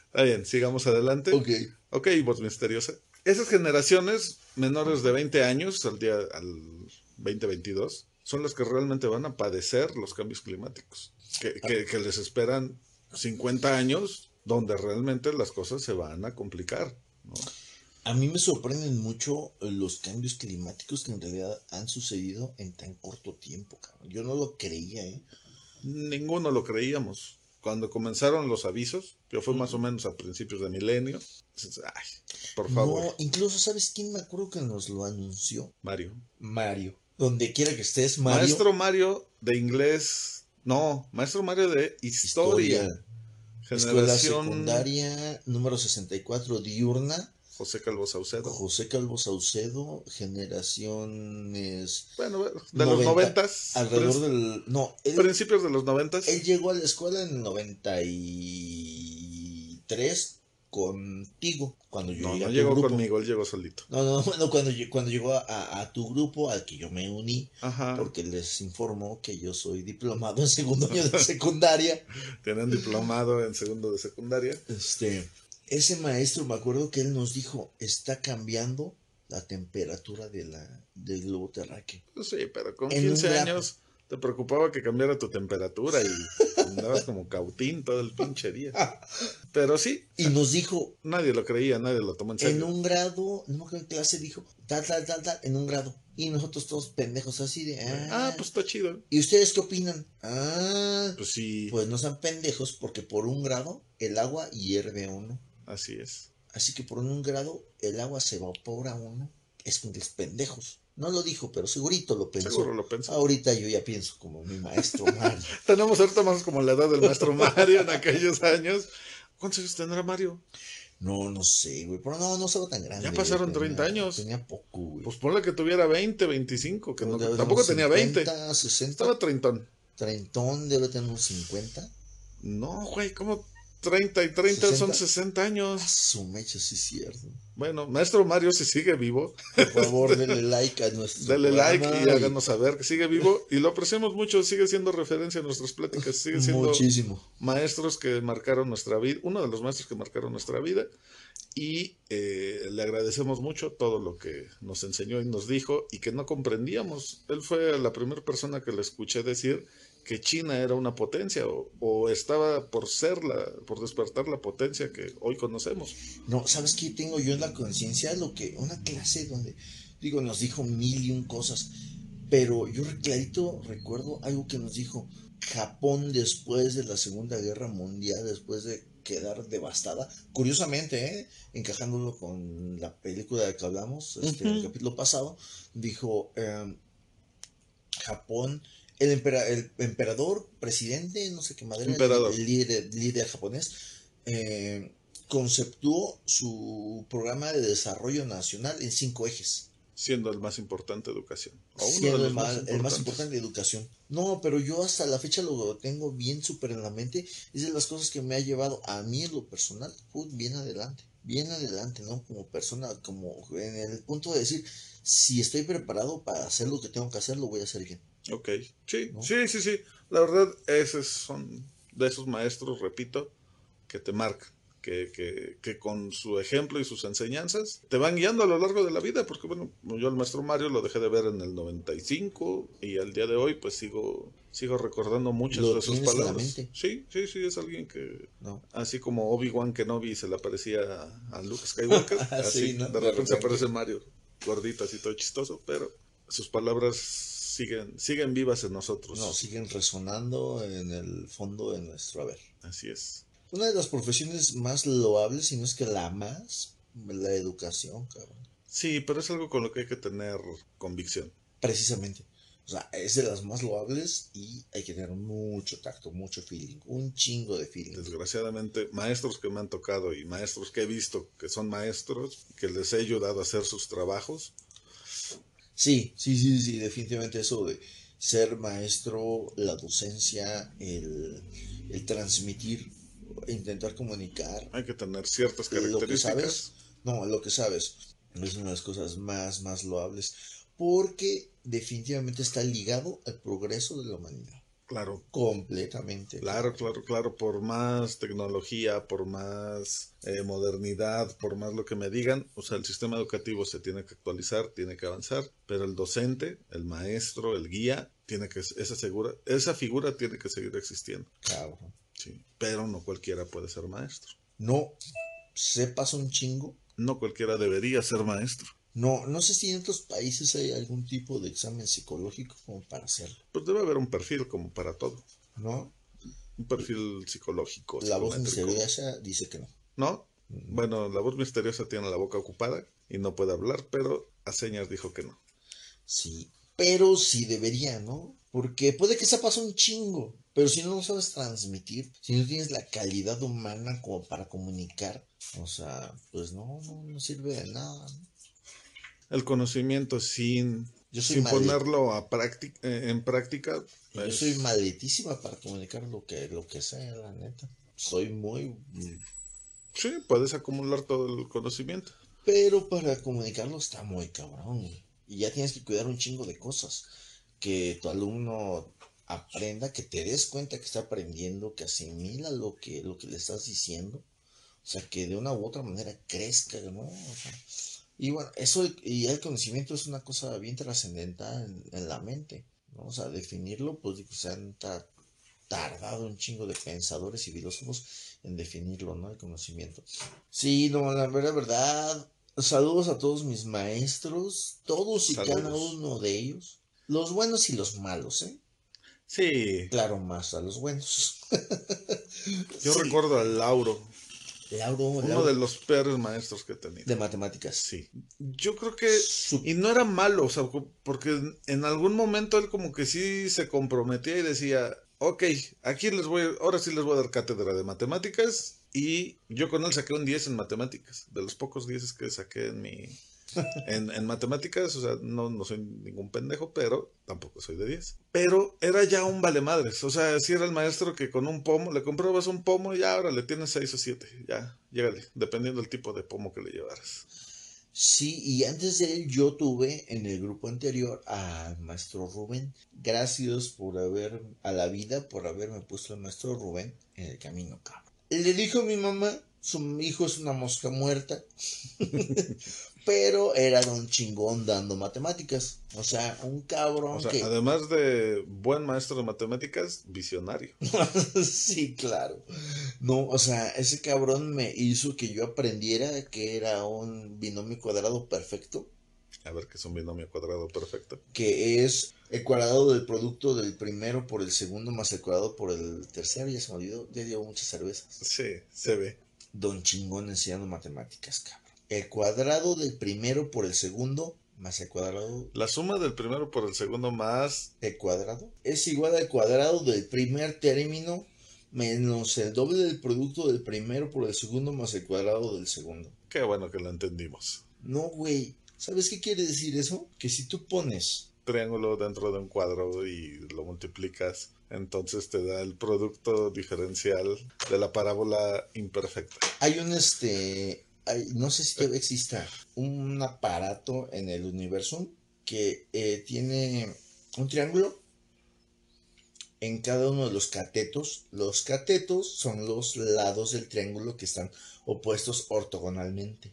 Está bien, sigamos adelante. Ok. Ok, voz misteriosa. Esas generaciones menores de 20 años al día al 2022 son las que realmente van a padecer los cambios climáticos. Que, que- que les esperan 50 años donde realmente las cosas se van a complicar. ¿no? A mí me sorprenden mucho los cambios climáticos que en realidad han sucedido en tan corto tiempo, cabrón. Yo no lo creía, ¿eh? Ninguno lo creíamos. Cuando comenzaron los avisos, que fue más o menos a principios de milenio, ay, por favor, No, incluso, ¿sabes quién me acuerdo que nos lo anunció? Mario. Mario. Donde quiera que estés, Mario. Maestro Mario de inglés, no, maestro Mario de historia. Historia. Escuela secundaria número 64 diurna. José Calvo Saucedo. José Calvo Saucedo, generaciones Bueno, de los noventa- noventas. alrededor del no, él, Principios de los noventas. él llegó a la escuela en el 93 contigo cuando yo No, llegué no a tu llegó grupo. conmigo, él llegó solito. No, no, bueno, cuando, cuando llegó a, tu grupo al que yo me uní, Ajá. porque les informó que yo soy diplomado en segundo año de secundaria. Tienen diplomado en segundo de secundaria. Este, ese maestro, me acuerdo que él nos dijo, está cambiando la temperatura de la, del globo terráqueo. Pues sí, pero con En un 15 grado. años te preocupaba que cambiara tu temperatura y Andabas como cautín todo el pinche día. Pero sí, Y nos dijo, nadie lo creía, nadie lo tomó en en serio. un grado, no me acuerdo qué clase dijo, tal, tal, tal, tal, en un grado. Y nosotros todos pendejos así de, ah, Ah, pues está chido. ¿y ustedes qué opinan? Ah, Pues sí, pues no sean pendejos porque por un grado el agua hierve uno. así es. Así que por un grado el agua se evapora uno. Es con los pendejos. No lo dijo, pero segurito lo pensó. Seguro lo pensó. Ahorita yo ya pienso como mi maestro Mario. Tenemos ahorita más como la edad del maestro Mario en aquellos años. ¿Cuántos años tendrá Mario? No, no sé, güey. Pero no, no estaba tan grande. Ya pasaron güey, 30 tenía- años. Tenía poco, güey. Pues ponle que tuviera 20, 25, que no- Debe tener tampoco unos tenía 20. 50, 60. Estaba treintón. Treintón debe tener unos 50. No, güey, ¿cómo 30 y 30 son 60? 60 años? Su mecha, sí es cierto. Bueno, maestro Mario, si sigue vivo, Por favor, denle like a nuestro dale like programa y háganos saber que sigue vivo. Y lo apreciamos mucho, sigue siendo referencia en nuestras pláticas, sigue siendo Muchísimo. maestros que marcaron nuestra vida, uno de los maestros que marcaron nuestra vida. Y eh, le agradecemos mucho todo lo que nos enseñó y nos dijo y que no comprendíamos. Él fue la primera persona que le escuché decir que China era una potencia o, o estaba por ser la, por despertar la potencia que hoy conocemos. No, ¿sabes qué tengo yo en la conciencia? Lo que, una clase donde, digo, nos dijo mil y un cosas, pero yo clarito recuerdo algo que nos dijo Japón después de la Segunda Guerra Mundial, después de quedar devastada, curiosamente, ¿eh? encajándolo con la película de que hablamos, este, el capítulo pasado, dijo, em, Japón, el, empera- el emperador, presidente, no sé qué madera, el- líder, líder japonés, eh, conceptuó su programa de desarrollo nacional en cinco ejes. Siendo el más importante educación. O uno de Siendo el, más, el más importante educación. No, pero yo hasta la fecha lo tengo bien súper en la mente. Es de las cosas que me ha llevado a mí en lo personal, put, bien adelante. Bien adelante, ¿no? Como persona, como en el punto de decir, si estoy preparado para hacer lo que tengo que hacer, lo voy a hacer bien. Ok, sí, ¿no? sí, sí, sí. La verdad, esos son de esos maestros, repito, que te marcan, que, que, que con su ejemplo y sus enseñanzas te van guiando a lo largo de la vida, porque bueno, yo al maestro Mario lo dejé de ver en el 95 y al día de hoy pues sigo, sigo recordando muchas de sus palabras. Sí, sí, sí, es alguien que, ¿no? así como Obi-Wan Kenobi se le parecía a, Luke Skywalker, Sí, así ¿no? de De repente se repente. aparece Mario, gordito así todo chistoso, pero sus palabras siguen, siguen vivas en nosotros. No, siguen resonando en el fondo de nuestro haber. Así es. Una de las profesiones más loables, si no es que la más, la educación, cabrón. Sí, pero es algo con lo que hay que tener convicción. Precisamente. O sea, es de las más loables y hay que tener mucho tacto, mucho feeling, un chingo de feeling. Desgraciadamente, maestros que me han tocado y maestros que he visto que son maestros, que les he ayudado a hacer sus trabajos, Sí, sí, sí, sí, definitivamente eso de ser maestro, la docencia, el, el transmitir, intentar comunicar hay que tener ciertas lo que características. sabes. No, lo que sabes es una de las cosas más, más loables porque definitivamente está ligado al progreso de la humanidad. Claro, Completamente. Claro, claro, claro, por más tecnología, por más eh, modernidad, por más lo que me digan, o sea, el sistema educativo se tiene que actualizar, tiene que avanzar, pero el docente, el maestro, el guía, tiene que, esa, segura, esa figura tiene que seguir existiendo, Cabrón. Sí, pero no cualquiera puede ser maestro, No sepas un chingo. no cualquiera debería ser maestro, No, no sé si en otros países hay algún tipo de examen psicológico como para hacerlo, pues debe haber un perfil como para todo, ¿no? un perfil psicológico. La voz misteriosa dice que no. ¿No? Bueno, la voz misteriosa tiene la boca ocupada y no puede hablar, pero a señas dijo que no. Sí, pero sí debería, ¿no? Porque puede que sepas un chingo, pero si no lo sabes transmitir, si no tienes la calidad humana como para comunicar, o sea, pues no, no, no sirve de nada. ¿no? El conocimiento sin, Yo soy sin ponerlo a práctica, eh, en práctica. Yo es- soy maletísima para comunicar lo que, lo que sé, la neta. Soy muy... Sí, puedes acumular todo el conocimiento. Pero para comunicarlo está muy cabrón. Y ya tienes que cuidar un chingo de cosas. Que tu alumno aprenda, que te des cuenta que está aprendiendo, que asimila lo que, lo que le estás diciendo. O sea, que de una u otra manera crezca, ¿no? O sea, y bueno, eso, y el conocimiento es una cosa bien trascendental en, en la mente, ¿no? O sea, definirlo, pues, digo, sea, neta, tardado un chingo de pensadores y filósofos en definirlo, ¿no? El conocimiento. Sí, no, la verdad, verdad. Saludos a todos mis maestros, todos y cada uno de ellos. Los buenos y los malos, ¿eh? Sí, Claro, más a los buenos. yo Sí. recuerdo a Lauro, Lauro, uno Lauro, de los peores maestros que he tenido. de matemáticas. Sí, yo creo que Su- y no era malo, o sea, porque en- en algún momento él como que sí se comprometía y decía, ok, aquí les voy, ahora sí les voy a dar cátedra de matemáticas y yo con él saqué un 10 en matemáticas, de los pocos 10 que saqué en mi en, en matemáticas, o sea, no, no soy ningún pendejo, pero tampoco soy de 10. Pero era ya un vale madres, o sea, si era el maestro que con un pomo, le comprabas un pomo y ahora le tienes 6 o 7, ya, llégale, dependiendo del tipo de pomo que le llevaras. Sí, y antes de él yo tuve en el grupo anterior al maestro Rubén. Gracias por haber, a la vida, por haberme puesto el maestro Rubén en el camino, cabrón. Le dijo a mi mamá, su hijo es una mosca muerta, pero era don chingón dando matemáticas. O sea, un cabrón O sea, que... además de buen maestro de matemáticas, visionario. sí, claro. No, o sea, ese cabrón me hizo que yo aprendiera que era un binomio cuadrado perfecto. A ver, que es un binomio cuadrado perfecto. que es el cuadrado del producto del primero por el segundo más el cuadrado por el tercero, ya se me olvidó, ya dio muchas cervezas. Sí, se ve. Don chingón enseñando matemáticas, cabrón. El cuadrado del primero por el segundo más el cuadrado La suma del primero por el segundo más. del cuadrado es igual al cuadrado del primer término menos el doble del producto del primero por el segundo más el cuadrado del segundo. Qué bueno que lo entendimos. No, güey. ¿Sabes qué quiere decir eso? Que si tú pones Triángulo dentro de un cuadro y lo multiplicas, entonces te da el producto diferencial de la parábola imperfecta. Hay un este, hay- no sé si todavía exista un aparato en el universo que eh, tiene un triángulo en cada uno de los catetos. Los catetos son los lados del triángulo que están opuestos ortogonalmente.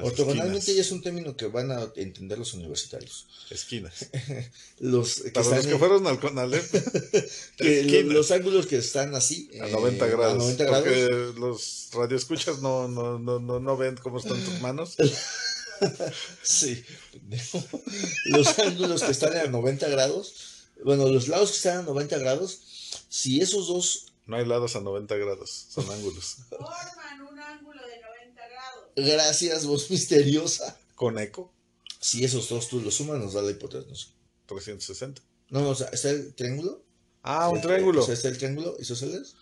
Ortogonalmente ya es un término que van a entender los universitarios. Esquinas. Los que, Para están los que en- fueron al Conalep, que lo- esquinas. los ángulos que están así a eh, 90 grados. a 90 grados. Porque los radioescuchas no, no, no, no, no ven cómo están tus manos. Sí. Los ángulos que están a 90 grados, bueno, los lados que están a 90 grados, si esos dos, No hay lados a 90 grados, son ángulos. Forman un ángulo de 90 grados. Gracias voz misteriosa, Con eco, si esos dos tú los sumas nos da la hipotenusa. 360. No, no, o sea, ¿está el triángulo? Ah, un triángulo. O sea, ¿está el triángulo isósceles?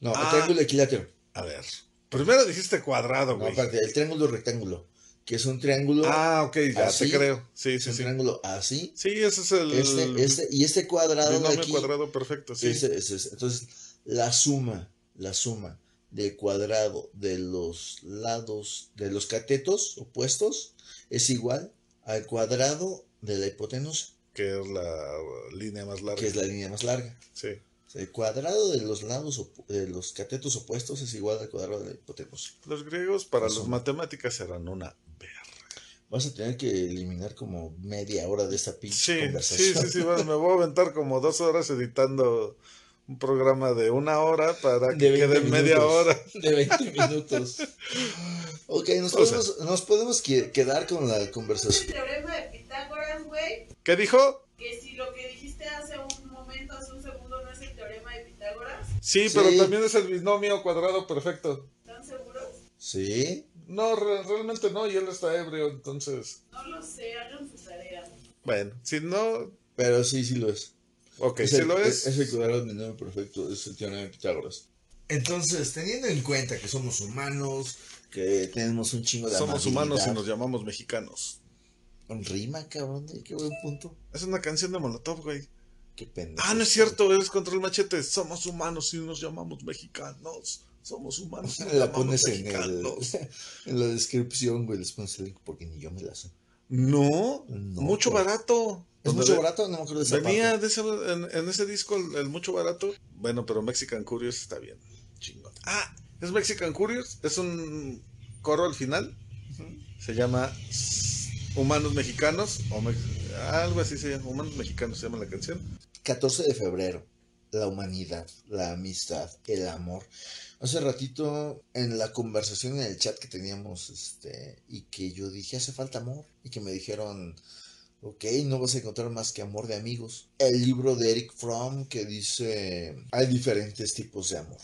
No, Ah. el triángulo equilátero. A ver. Primero dijiste cuadrado, No, güey. aparte, el triángulo rectángulo, que es un triángulo, Ah, ok, ya así, te creo. Sí, es sí, un sí. triángulo así, Sí, ese es el este, este, y este cuadrado de aquí, cuadrado perfecto, sí. Ese- ese es. Entonces, la suma, la suma del cuadrado de los lados de los catetos opuestos es igual al cuadrado de la hipotenusa, Que es la línea más larga. que es la línea más larga. Sí. O sea, el cuadrado de los lados de los catetos opuestos es igual al cuadrado de la hipotenusa. Los griegos para La las matemáticas eran una verga. Vas a tener que eliminar como media hora de esta pinche Sí, sí, conversación. sí, sí, bueno, me voy a aventar como dos horas editando un programa de una hora para que De 20 quede media minutos. hora. De 20 minutos. Ok, nos O sea- podemos, nos podemos que- quedar con la El conversación. teorema de Pitágoras, güey, ¿Qué dijo? que si lo que dijiste hace un momento, hace un segundo, no es el teorema de Pitágoras, Sí, Sí. pero también es el binomio cuadrado perfecto. ¿están seguros? Sí. No, re- realmente no, y él está ebrio, entonces. No lo sé, hagan su tarea. Bueno, si no, Pero sí, sí lo es. Ok, es si el, lo es. Es el cuadrado del binomio perfecto, es el teorema de Pitágoras. Entonces, teniendo en cuenta que somos humanos, que tenemos un chingo de Somos humanos y nos llamamos mexicanos. Rima, cabrón, qué buen punto. Es una canción de Molotov, güey. Qué pendejo. Ah, no es cierto, es control machete. Somos humanos y nos llamamos mexicanos. Somos humanos y nos La pones en, el, en la descripción, güey, les pones el link porque ni yo me la sé. No, No, mucho barato. ¿Es mucho barato? No me acuerdo de esa Venía parte. de ese, en, en ese disco el, el mucho barato. Bueno, pero Mexican Curious está bien. Chingón. Ah, es Mexican Curious. Es un coro al final. Se llama Humanos Mexicanos. O Mex- algo así se llama. Humanos Mexicanos se llama la canción. 14 de febrero. La humanidad, la amistad, el amor. Hace ratito en la conversación en el chat que teníamos, este, y que yo dije, hace falta amor, y que me dijeron, ok, no vas a encontrar más que amor de amigos. El libro de Eric Fromm que dice, hay diferentes tipos de amor.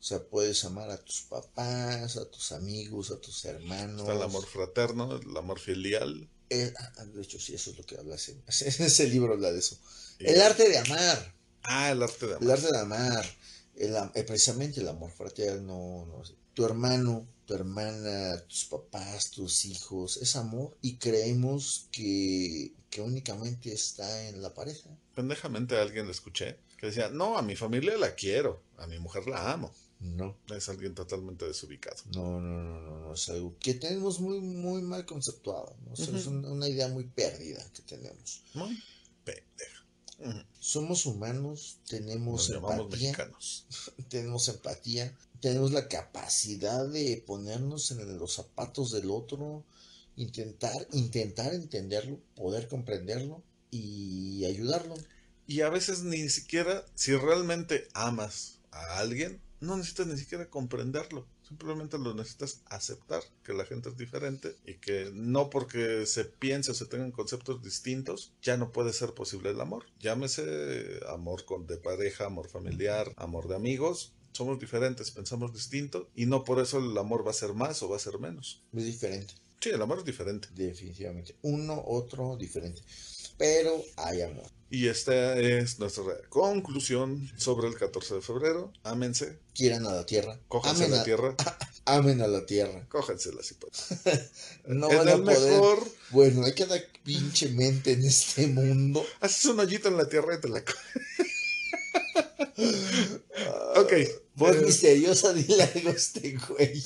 O sea, puedes amar a tus papás, a tus amigos, a tus hermanos. Está el amor fraterno, el amor filial. Eh, ah, de hecho, sí, eso es lo que habla ese, ese libro, habla de eso. El arte de amar. Ah, el arte de amar. El arte de amar. El, eh, precisamente el amor fraterno. no sé. Tu hermano, tu hermana, tus papás, tus hijos. Es amor. Y creemos que, que únicamente está en la pareja. Pendejamente a alguien le escuché que decía, no, a mi familia la quiero, a mi mujer la amo. No. Es alguien totalmente desubicado. No, no, no, no, no, es algo que tenemos muy, muy mal conceptuado, ¿no? O sea, Es un- una idea muy perdida que tenemos. Muy pendeja. Somos humanos, tenemos Nos empatía, tenemos empatía, tenemos la capacidad de ponernos en los zapatos del otro, intentar, intentar entenderlo, poder comprenderlo y ayudarlo. Y a veces ni siquiera, si realmente amas a alguien, no necesitas ni siquiera comprenderlo. Simplemente lo necesitas aceptar que la gente es diferente y que no porque se piense o se tengan conceptos distintos, ya no puede ser posible el amor. Llámese amor con, de pareja, amor familiar, amor de amigos. Somos diferentes, pensamos distinto y no por eso el amor va a ser más o va a ser menos. Es diferente, Sí, el amor es diferente. definitivamente. Uno, otro, diferente. Pero hay amor. Y esta es nuestra conclusión sobre el 14 de febrero. Ámense, Quieran a la tierra. cójanse amen la a- tierra, Amen a la tierra. cójansela si pueden. No van a poder. mejor, Bueno, hay cada pinche mente en este mundo. haces un hoyito en la tierra y te la Ok. Voz misteriosa, dile algo a este güey.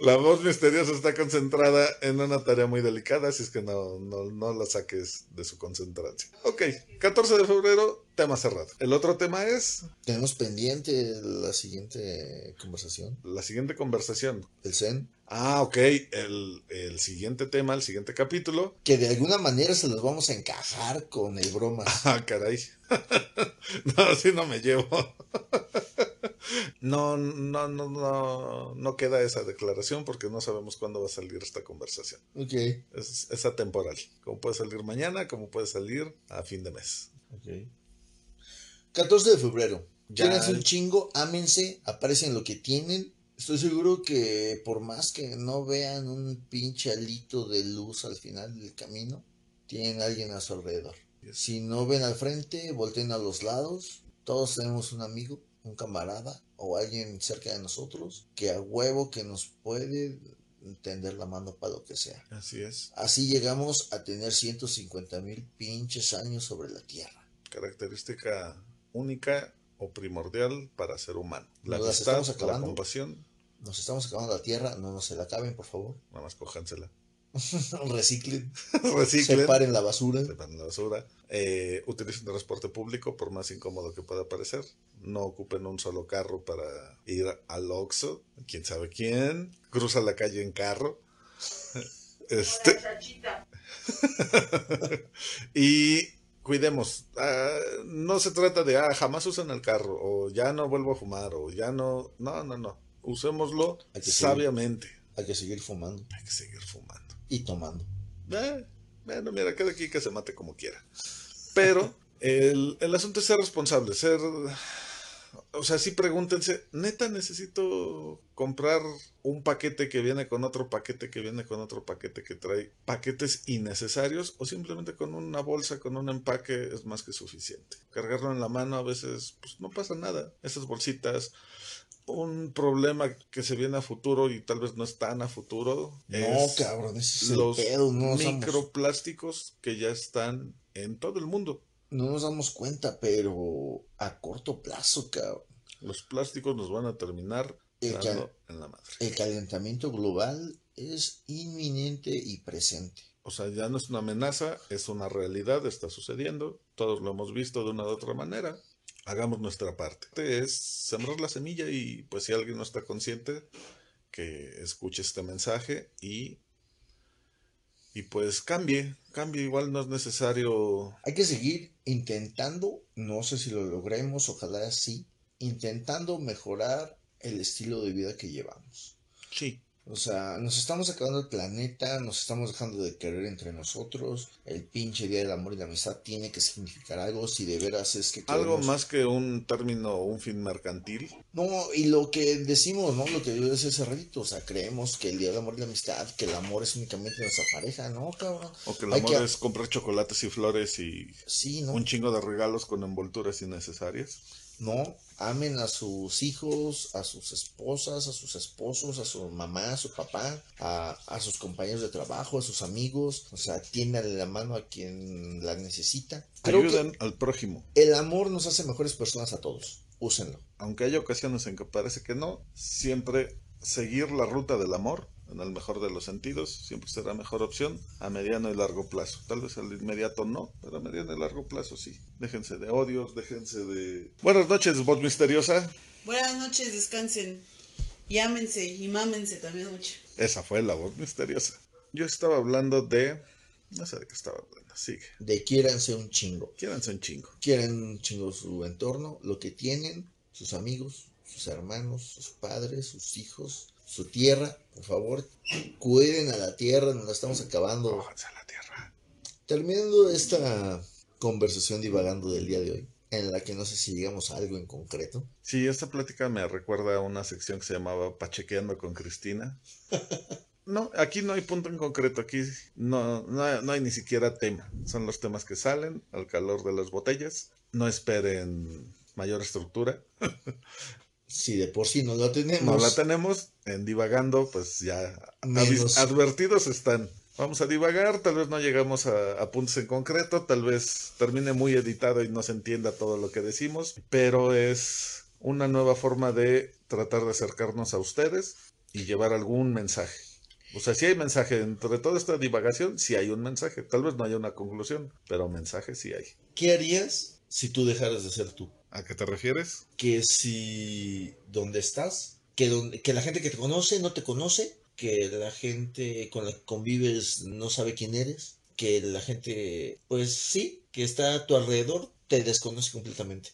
La voz misteriosa está concentrada en una tarea muy delicada, así es que no, no, no la saques de su concentración. Ok, 14 de febrero, tema cerrado. El otro tema es Tenemos pendiente la siguiente conversación. la siguiente conversación. El Zen. Ah, ok, el, el siguiente tema, el siguiente capítulo. Que de alguna manera se los vamos a encajar con el bromas. Ah, caray. no, así no me llevo. No, no, no, no, no queda esa declaración porque no sabemos cuándo va a salir esta conversación. Ok. Es, es atemporal. Como puede salir mañana, como puede salir a fin de mes. ok. 14 de febrero. Ya. Un chingo, ámense, aprecien lo que tienen. Estoy seguro que por más que no vean un pinche alito de luz al final del camino, tienen alguien a su alrededor. Si no ven al frente, volteen a los lados. Todos tenemos un amigo, un camarada o alguien cerca de nosotros que a huevo que nos puede tender la mano para lo que sea. Así es. Así llegamos a tener 150 mil pinches años sobre la Tierra. Característica única o primordial para ser humano. La Nos amistad, estamos la acabando. compasión, Nos estamos acabando la Tierra, no nos se la acaben, por favor. nada más cójansela. Reciclen, Reciclen. separen la basura. Separen la basura. Eh, utilicen transporte público, por más incómodo que pueda parecer. No ocupen un solo carro para ir al Oxxo. Quién sabe quién. Cruza la calle en carro. Este, y cuidemos. ah, no se trata de, ah, jamás usen el carro, o ya no vuelvo a fumar, o ya no. No, no, no. Usémoslo Hay que seguir. sabiamente. Hay que seguir fumando Hay que seguir fumando. Y tomando. Eh, bueno, mira, cada quien que se mate como quiera. Pero el, el asunto es ser responsable, ser... O sea, sí pregúntense, neta necesito comprar un paquete que viene con otro paquete que viene con otro paquete que trae paquetes innecesarios o simplemente con una bolsa, con un empaque es más que suficiente. Cargarlo en la mano a veces pues no pasa nada. Esas bolsitas, un problema que se viene a futuro y tal vez no es tan a futuro. No, es cabrón, ese es el los pedo, no nos, damos, microplásticos que ya están en todo el mundo. no nos damos cuenta, pero a corto plazo, cabrón. Los plásticos nos van a terminar El dando en la madre. El calentamiento global es inminente y presente. O sea, ya no es una amenaza, es una realidad, está sucediendo. Todos lo hemos visto de una u otra manera. Hagamos nuestra parte. Es sembrar la semilla y pues si alguien no está consciente, que escuche este mensaje y y pues cambie, cambie, igual no es necesario Hay que seguir intentando, no sé si lo logremos, ojalá sí, intentando mejorar el estilo de vida que llevamos. Sí. O sea, nos estamos acabando el planeta, nos estamos dejando de querer entre nosotros. El pinche Día del Amor y la Amistad tiene que significar algo si de veras es que Algo más que un término o un fin mercantil. No, y lo que decimos, ¿no? Lo que yo decía hace ratito, o sea, creemos que el Día del Amor y la Amistad, que el amor es únicamente nuestra pareja, ¿no, cabrón? O que el Hay amor que- es comprar chocolates y flores y Sí, ¿no? un chingo de regalos con envolturas innecesarias. No, amen a sus hijos, a sus esposas, a sus esposos, a su mamá, a su papá, a, a sus compañeros de trabajo, a sus amigos. O sea, tiéndanle la mano a quien la necesita. Creo que Ayuden al prójimo. el amor nos hace mejores personas a todos. Úsenlo. Aunque hay ocasiones en que parece que no, siempre seguir la ruta del amor, en el mejor de los sentidos, siempre será mejor opción a mediano y largo plazo. Tal vez al inmediato no, pero a mediano y largo plazo sí. Déjense de odios, déjense de... Buenas noches, voz misteriosa. Buenas noches, descansen. Y ámense y mámense también mucho. Esa fue la voz misteriosa. Yo estaba hablando de... No sé de qué estaba hablando. Sigue. De quiéranse un chingo. Quédense un chingo. Quieren un chingo su entorno, lo que tienen, sus amigos, sus hermanos, sus padres, sus hijos, su tierra, por favor, cuiden a la tierra, nos la estamos acabando. Cójanse a la tierra. Terminando esta conversación divagando del día de hoy, en la que no sé si llegamos a algo en concreto. Sí, esta plática me recuerda a una sección que se llamaba Pachequeando con Cristina. No, aquí no hay punto en concreto, aquí no, no hay ni siquiera tema. Son los temas que salen al calor de las botellas. No esperen mayor estructura. Si de por sí no la tenemos, No la tenemos. En divagando, pues ya Menos. advertidos están. Vamos a divagar, tal vez no llegamos a, a puntos en concreto, tal vez termine muy editado y no se entienda todo lo que decimos, pero es una nueva forma de tratar de acercarnos a ustedes y llevar algún mensaje. O sea, si hay mensaje entre toda esta divagación, sí hay un mensaje. Tal vez no haya una conclusión, pero mensaje sí hay. ¿qué harías si tú dejaras de ser tú? ¿A qué te refieres? Que si donde estás, que, donde, que la gente que te conoce no te conoce, que la gente con la que convives no sabe quién eres, que la gente, pues sí, que está a tu alrededor te desconoce completamente.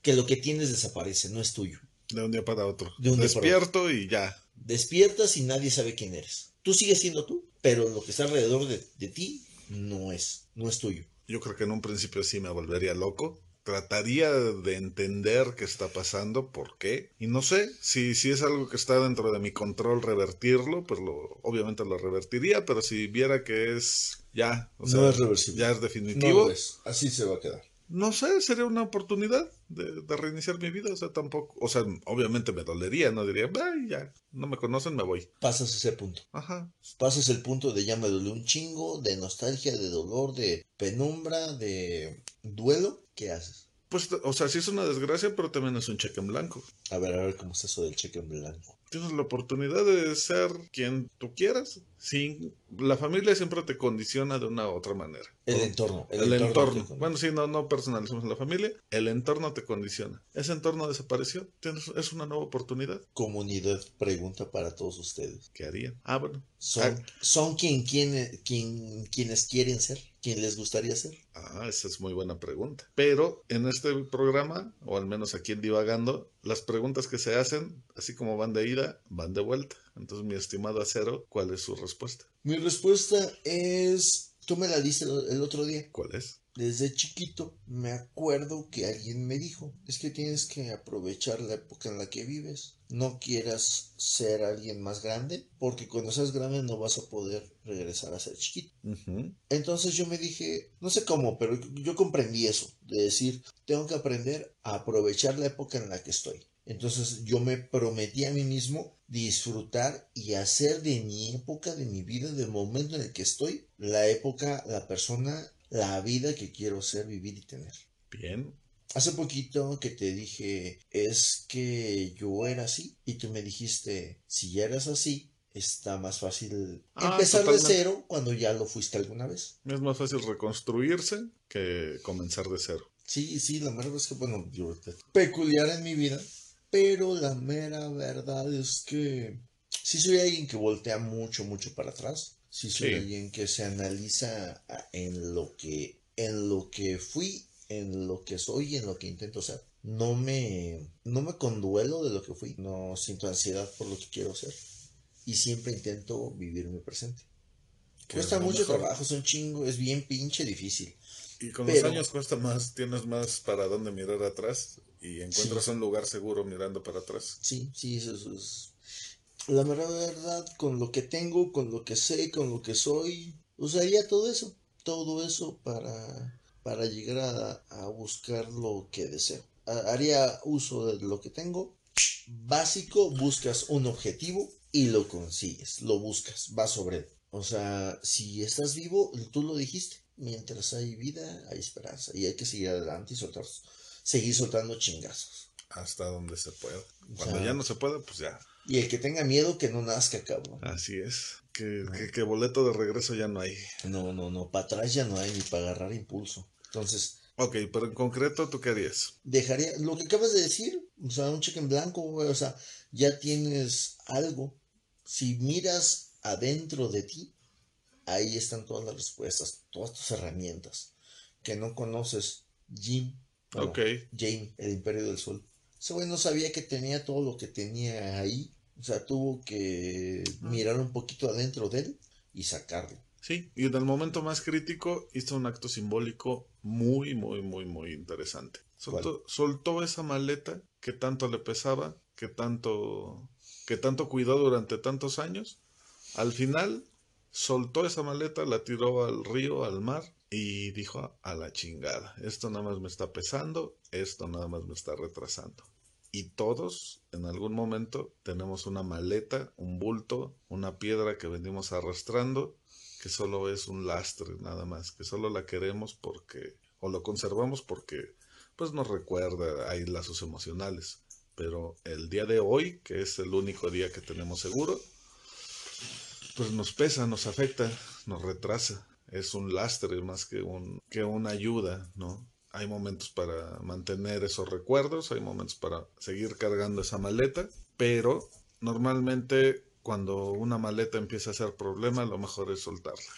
Que lo que tienes desaparece, no es tuyo. De un día para otro. De un Despierto y ya. Despiertas y nadie sabe quién eres. Tú sigues siendo tú, pero lo que está alrededor de, de ti no es, no es tuyo. Yo creo que en un principio sí me volvería loco. Trataría de entender qué está pasando, por qué. Y no sé, si, si es algo que está dentro de mi control revertirlo, pues lo, obviamente lo revertiría, pero si viera que es ya, o sea, No es reversible. ya es definitivo, es. Así se va a quedar. no sé, sería una oportunidad de, de reiniciar mi vida, o sea, tampoco, o sea, obviamente me dolería, no diría, ay, ya, no me conocen, me voy. Pasas ese punto. Ajá, Pasas el punto de ya me dolió un chingo, de nostalgia, de dolor, de penumbra, de duelo. ¿Qué haces? pues, o sea, sí es una desgracia, pero también es un cheque en blanco. A ver, a ver cómo está eso del cheque en blanco. Tienes la oportunidad de ser quien tú quieras. Sí, la familia siempre te condiciona de una u otra manera. El entorno. El, El, entorno. Bueno, sí, no, no personalizamos la familia. El entorno te condiciona. Ese entorno desapareció. Tienes, es una nueva oportunidad. Comunidad pregunta para todos ustedes. ¿Qué harían? Ah, bueno. ¿Son, Ah, ¿son quien, quien, quien, quienes quieren ser? ¿Quién les gustaría ser? Ah, esa es muy buena pregunta. Pero en este programa, o al menos aquí en Divagando, las preguntas que se hacen, así como van de ida, van de vuelta. Entonces, mi estimado acero, ¿cuál es su respuesta? Mi respuesta es... Tú me la diste el el otro día. ¿Cuál es? Desde chiquito me acuerdo que alguien me dijo, es que tienes que aprovechar la época en la que vives. No quieras ser alguien más grande, porque cuando seas grande no vas a poder regresar a ser chiquito. Entonces yo me dije, no sé cómo, pero yo comprendí eso, de decir, tengo que aprender a aprovechar la época en la que estoy. Entonces yo me prometí a mí mismo disfrutar y hacer de mi época, de mi vida, del momento en el que estoy, la época, la persona, la vida que quiero ser, vivir y tener. Bien. Hace poquito que te dije, es que yo era así, y tú me dijiste, si ya eras así, está más fácil Ah, empezar de cero cuando ya lo fuiste alguna vez. Es más fácil reconstruirse que comenzar de cero. Sí, sí, la verdad es que, bueno, yo peculiar en mi vida, pero la mera verdad es que sí soy alguien que voltea mucho, mucho para atrás. Sí, soy Sí. alguien que se analiza en lo que, en lo que fui, en lo que soy y en lo que intento ser. No me, no me conduelo de lo que fui, no siento ansiedad por lo que quiero ser. Y siempre intento vivir mi presente. Cuesta mucho mejor. trabajo, es un chingo, es bien pinche difícil. Y con Pero- los años cuesta más, tienes más para dónde mirar atrás y encuentras un lugar seguro mirando para atrás. Sí, sí, eso, eso es. La mera verdad, con lo que tengo, con lo que sé, con lo que soy, usaría todo eso, todo eso para, para llegar a, a buscar lo que deseo. Ha- Haría uso de lo que tengo. Básico, buscas un objetivo y lo consigues, lo buscas, vas sobre él. O sea, si estás vivo, tú lo dijiste, mientras hay vida, hay esperanza y hay que seguir adelante y soltar, seguir soltando chingazos. Hasta donde se pueda. Cuando sea- ya no se pueda, pues ya. Y el que tenga miedo que no nazca, cabrón. Así es. Que, que, que boleto de regreso ya no hay. No, no, no, para atrás ya no hay ni para agarrar impulso. Entonces, Ok, pero en concreto, ¿tú qué harías? dejaría, lo que acabas de decir, o sea, un cheque en blanco, güey, o sea, ya tienes algo. Si miras adentro de ti, ahí están todas las respuestas, todas tus herramientas que no conoces. Jim, bueno. Jane, el Imperio del Sol. Ese güey no sabía que tenía todo lo que tenía ahí. O sea, tuvo que mirar un poquito adentro de él y sacarlo. Sí, y en el momento más crítico hizo un acto simbólico muy, muy, muy, muy interesante. Soltó, soltó esa maleta que tanto le pesaba, que tanto, que tanto cuidó durante tantos años. Al final, soltó esa maleta, la tiró al río, al mar, y dijo a la chingada, esto nada más me está pesando, esto nada más me está retrasando. Y todos, en algún momento, tenemos una maleta, un bulto, una piedra que venimos arrastrando, que solo es un lastre nada más, que solo la queremos porque, o lo conservamos porque, pues nos recuerda ahí lazos emocionales. Pero el día de hoy, que es el único día que tenemos seguro, pues nos pesa, nos afecta, nos retrasa. Es un lastre más que, un, que una ayuda, ¿no? Hay momentos para mantener esos recuerdos, hay momentos para seguir cargando esa maleta, pero normalmente cuando una maleta empieza a ser problema, lo mejor es soltarla.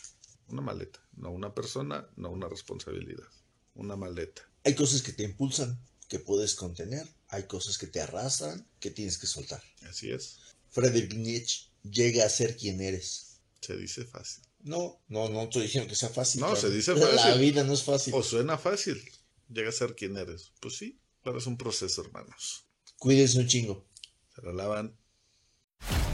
Una maleta, no una persona, no una responsabilidad, una maleta. Hay cosas que te impulsan, que puedes contener. Hay cosas que te arrastran, que tienes que soltar. Así es, Friedrich Nietzsche llega a ser quien eres. se dice fácil. No, no, no estoy diciendo que sea fácil. No, se dice La fácil. vida no es fácil. O suena fácil, llega a ser quien eres. Pues sí, pero es un proceso, hermanos. Cuídense un chingo. Se lo lavan.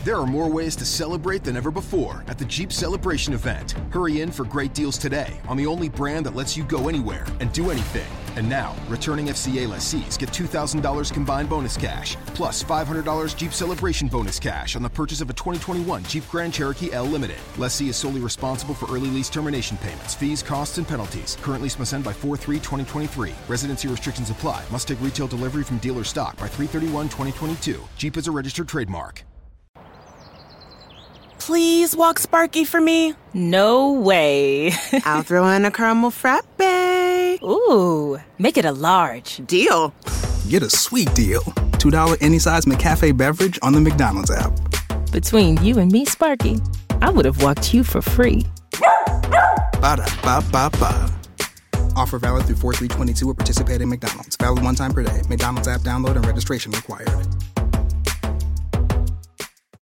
There are more ways to celebrate than ever before at the Jeep Celebration event. Hurry in for great deals today on the only brand that lets you go anywhere and do anything. And now, returning FCA lessees get $2,000 combined bonus cash, plus $500 Jeep Celebration bonus cash on the purchase of a 2021 Jeep Grand Cherokee L Limited. Lessee is solely responsible for early lease termination payments, fees, costs, and penalties. Current lease must end by 4-3-2023. Residency restrictions apply. Must take retail delivery from dealer stock by 331-2022. Jeep is a registered trademark. Please walk Sparky for me. No way. I'll throw in a caramel frappe. Ooh, make it a large. Deal. Get a sweet deal. $2 any size McCafe beverage on the McDonald's app. Between you and me, Sparky, I would have walked you for free. Ba da ba ba ba. Offer valid through 4 3 22 at participating McDonald's. Valid one time per day. McDonald's app download and registration required.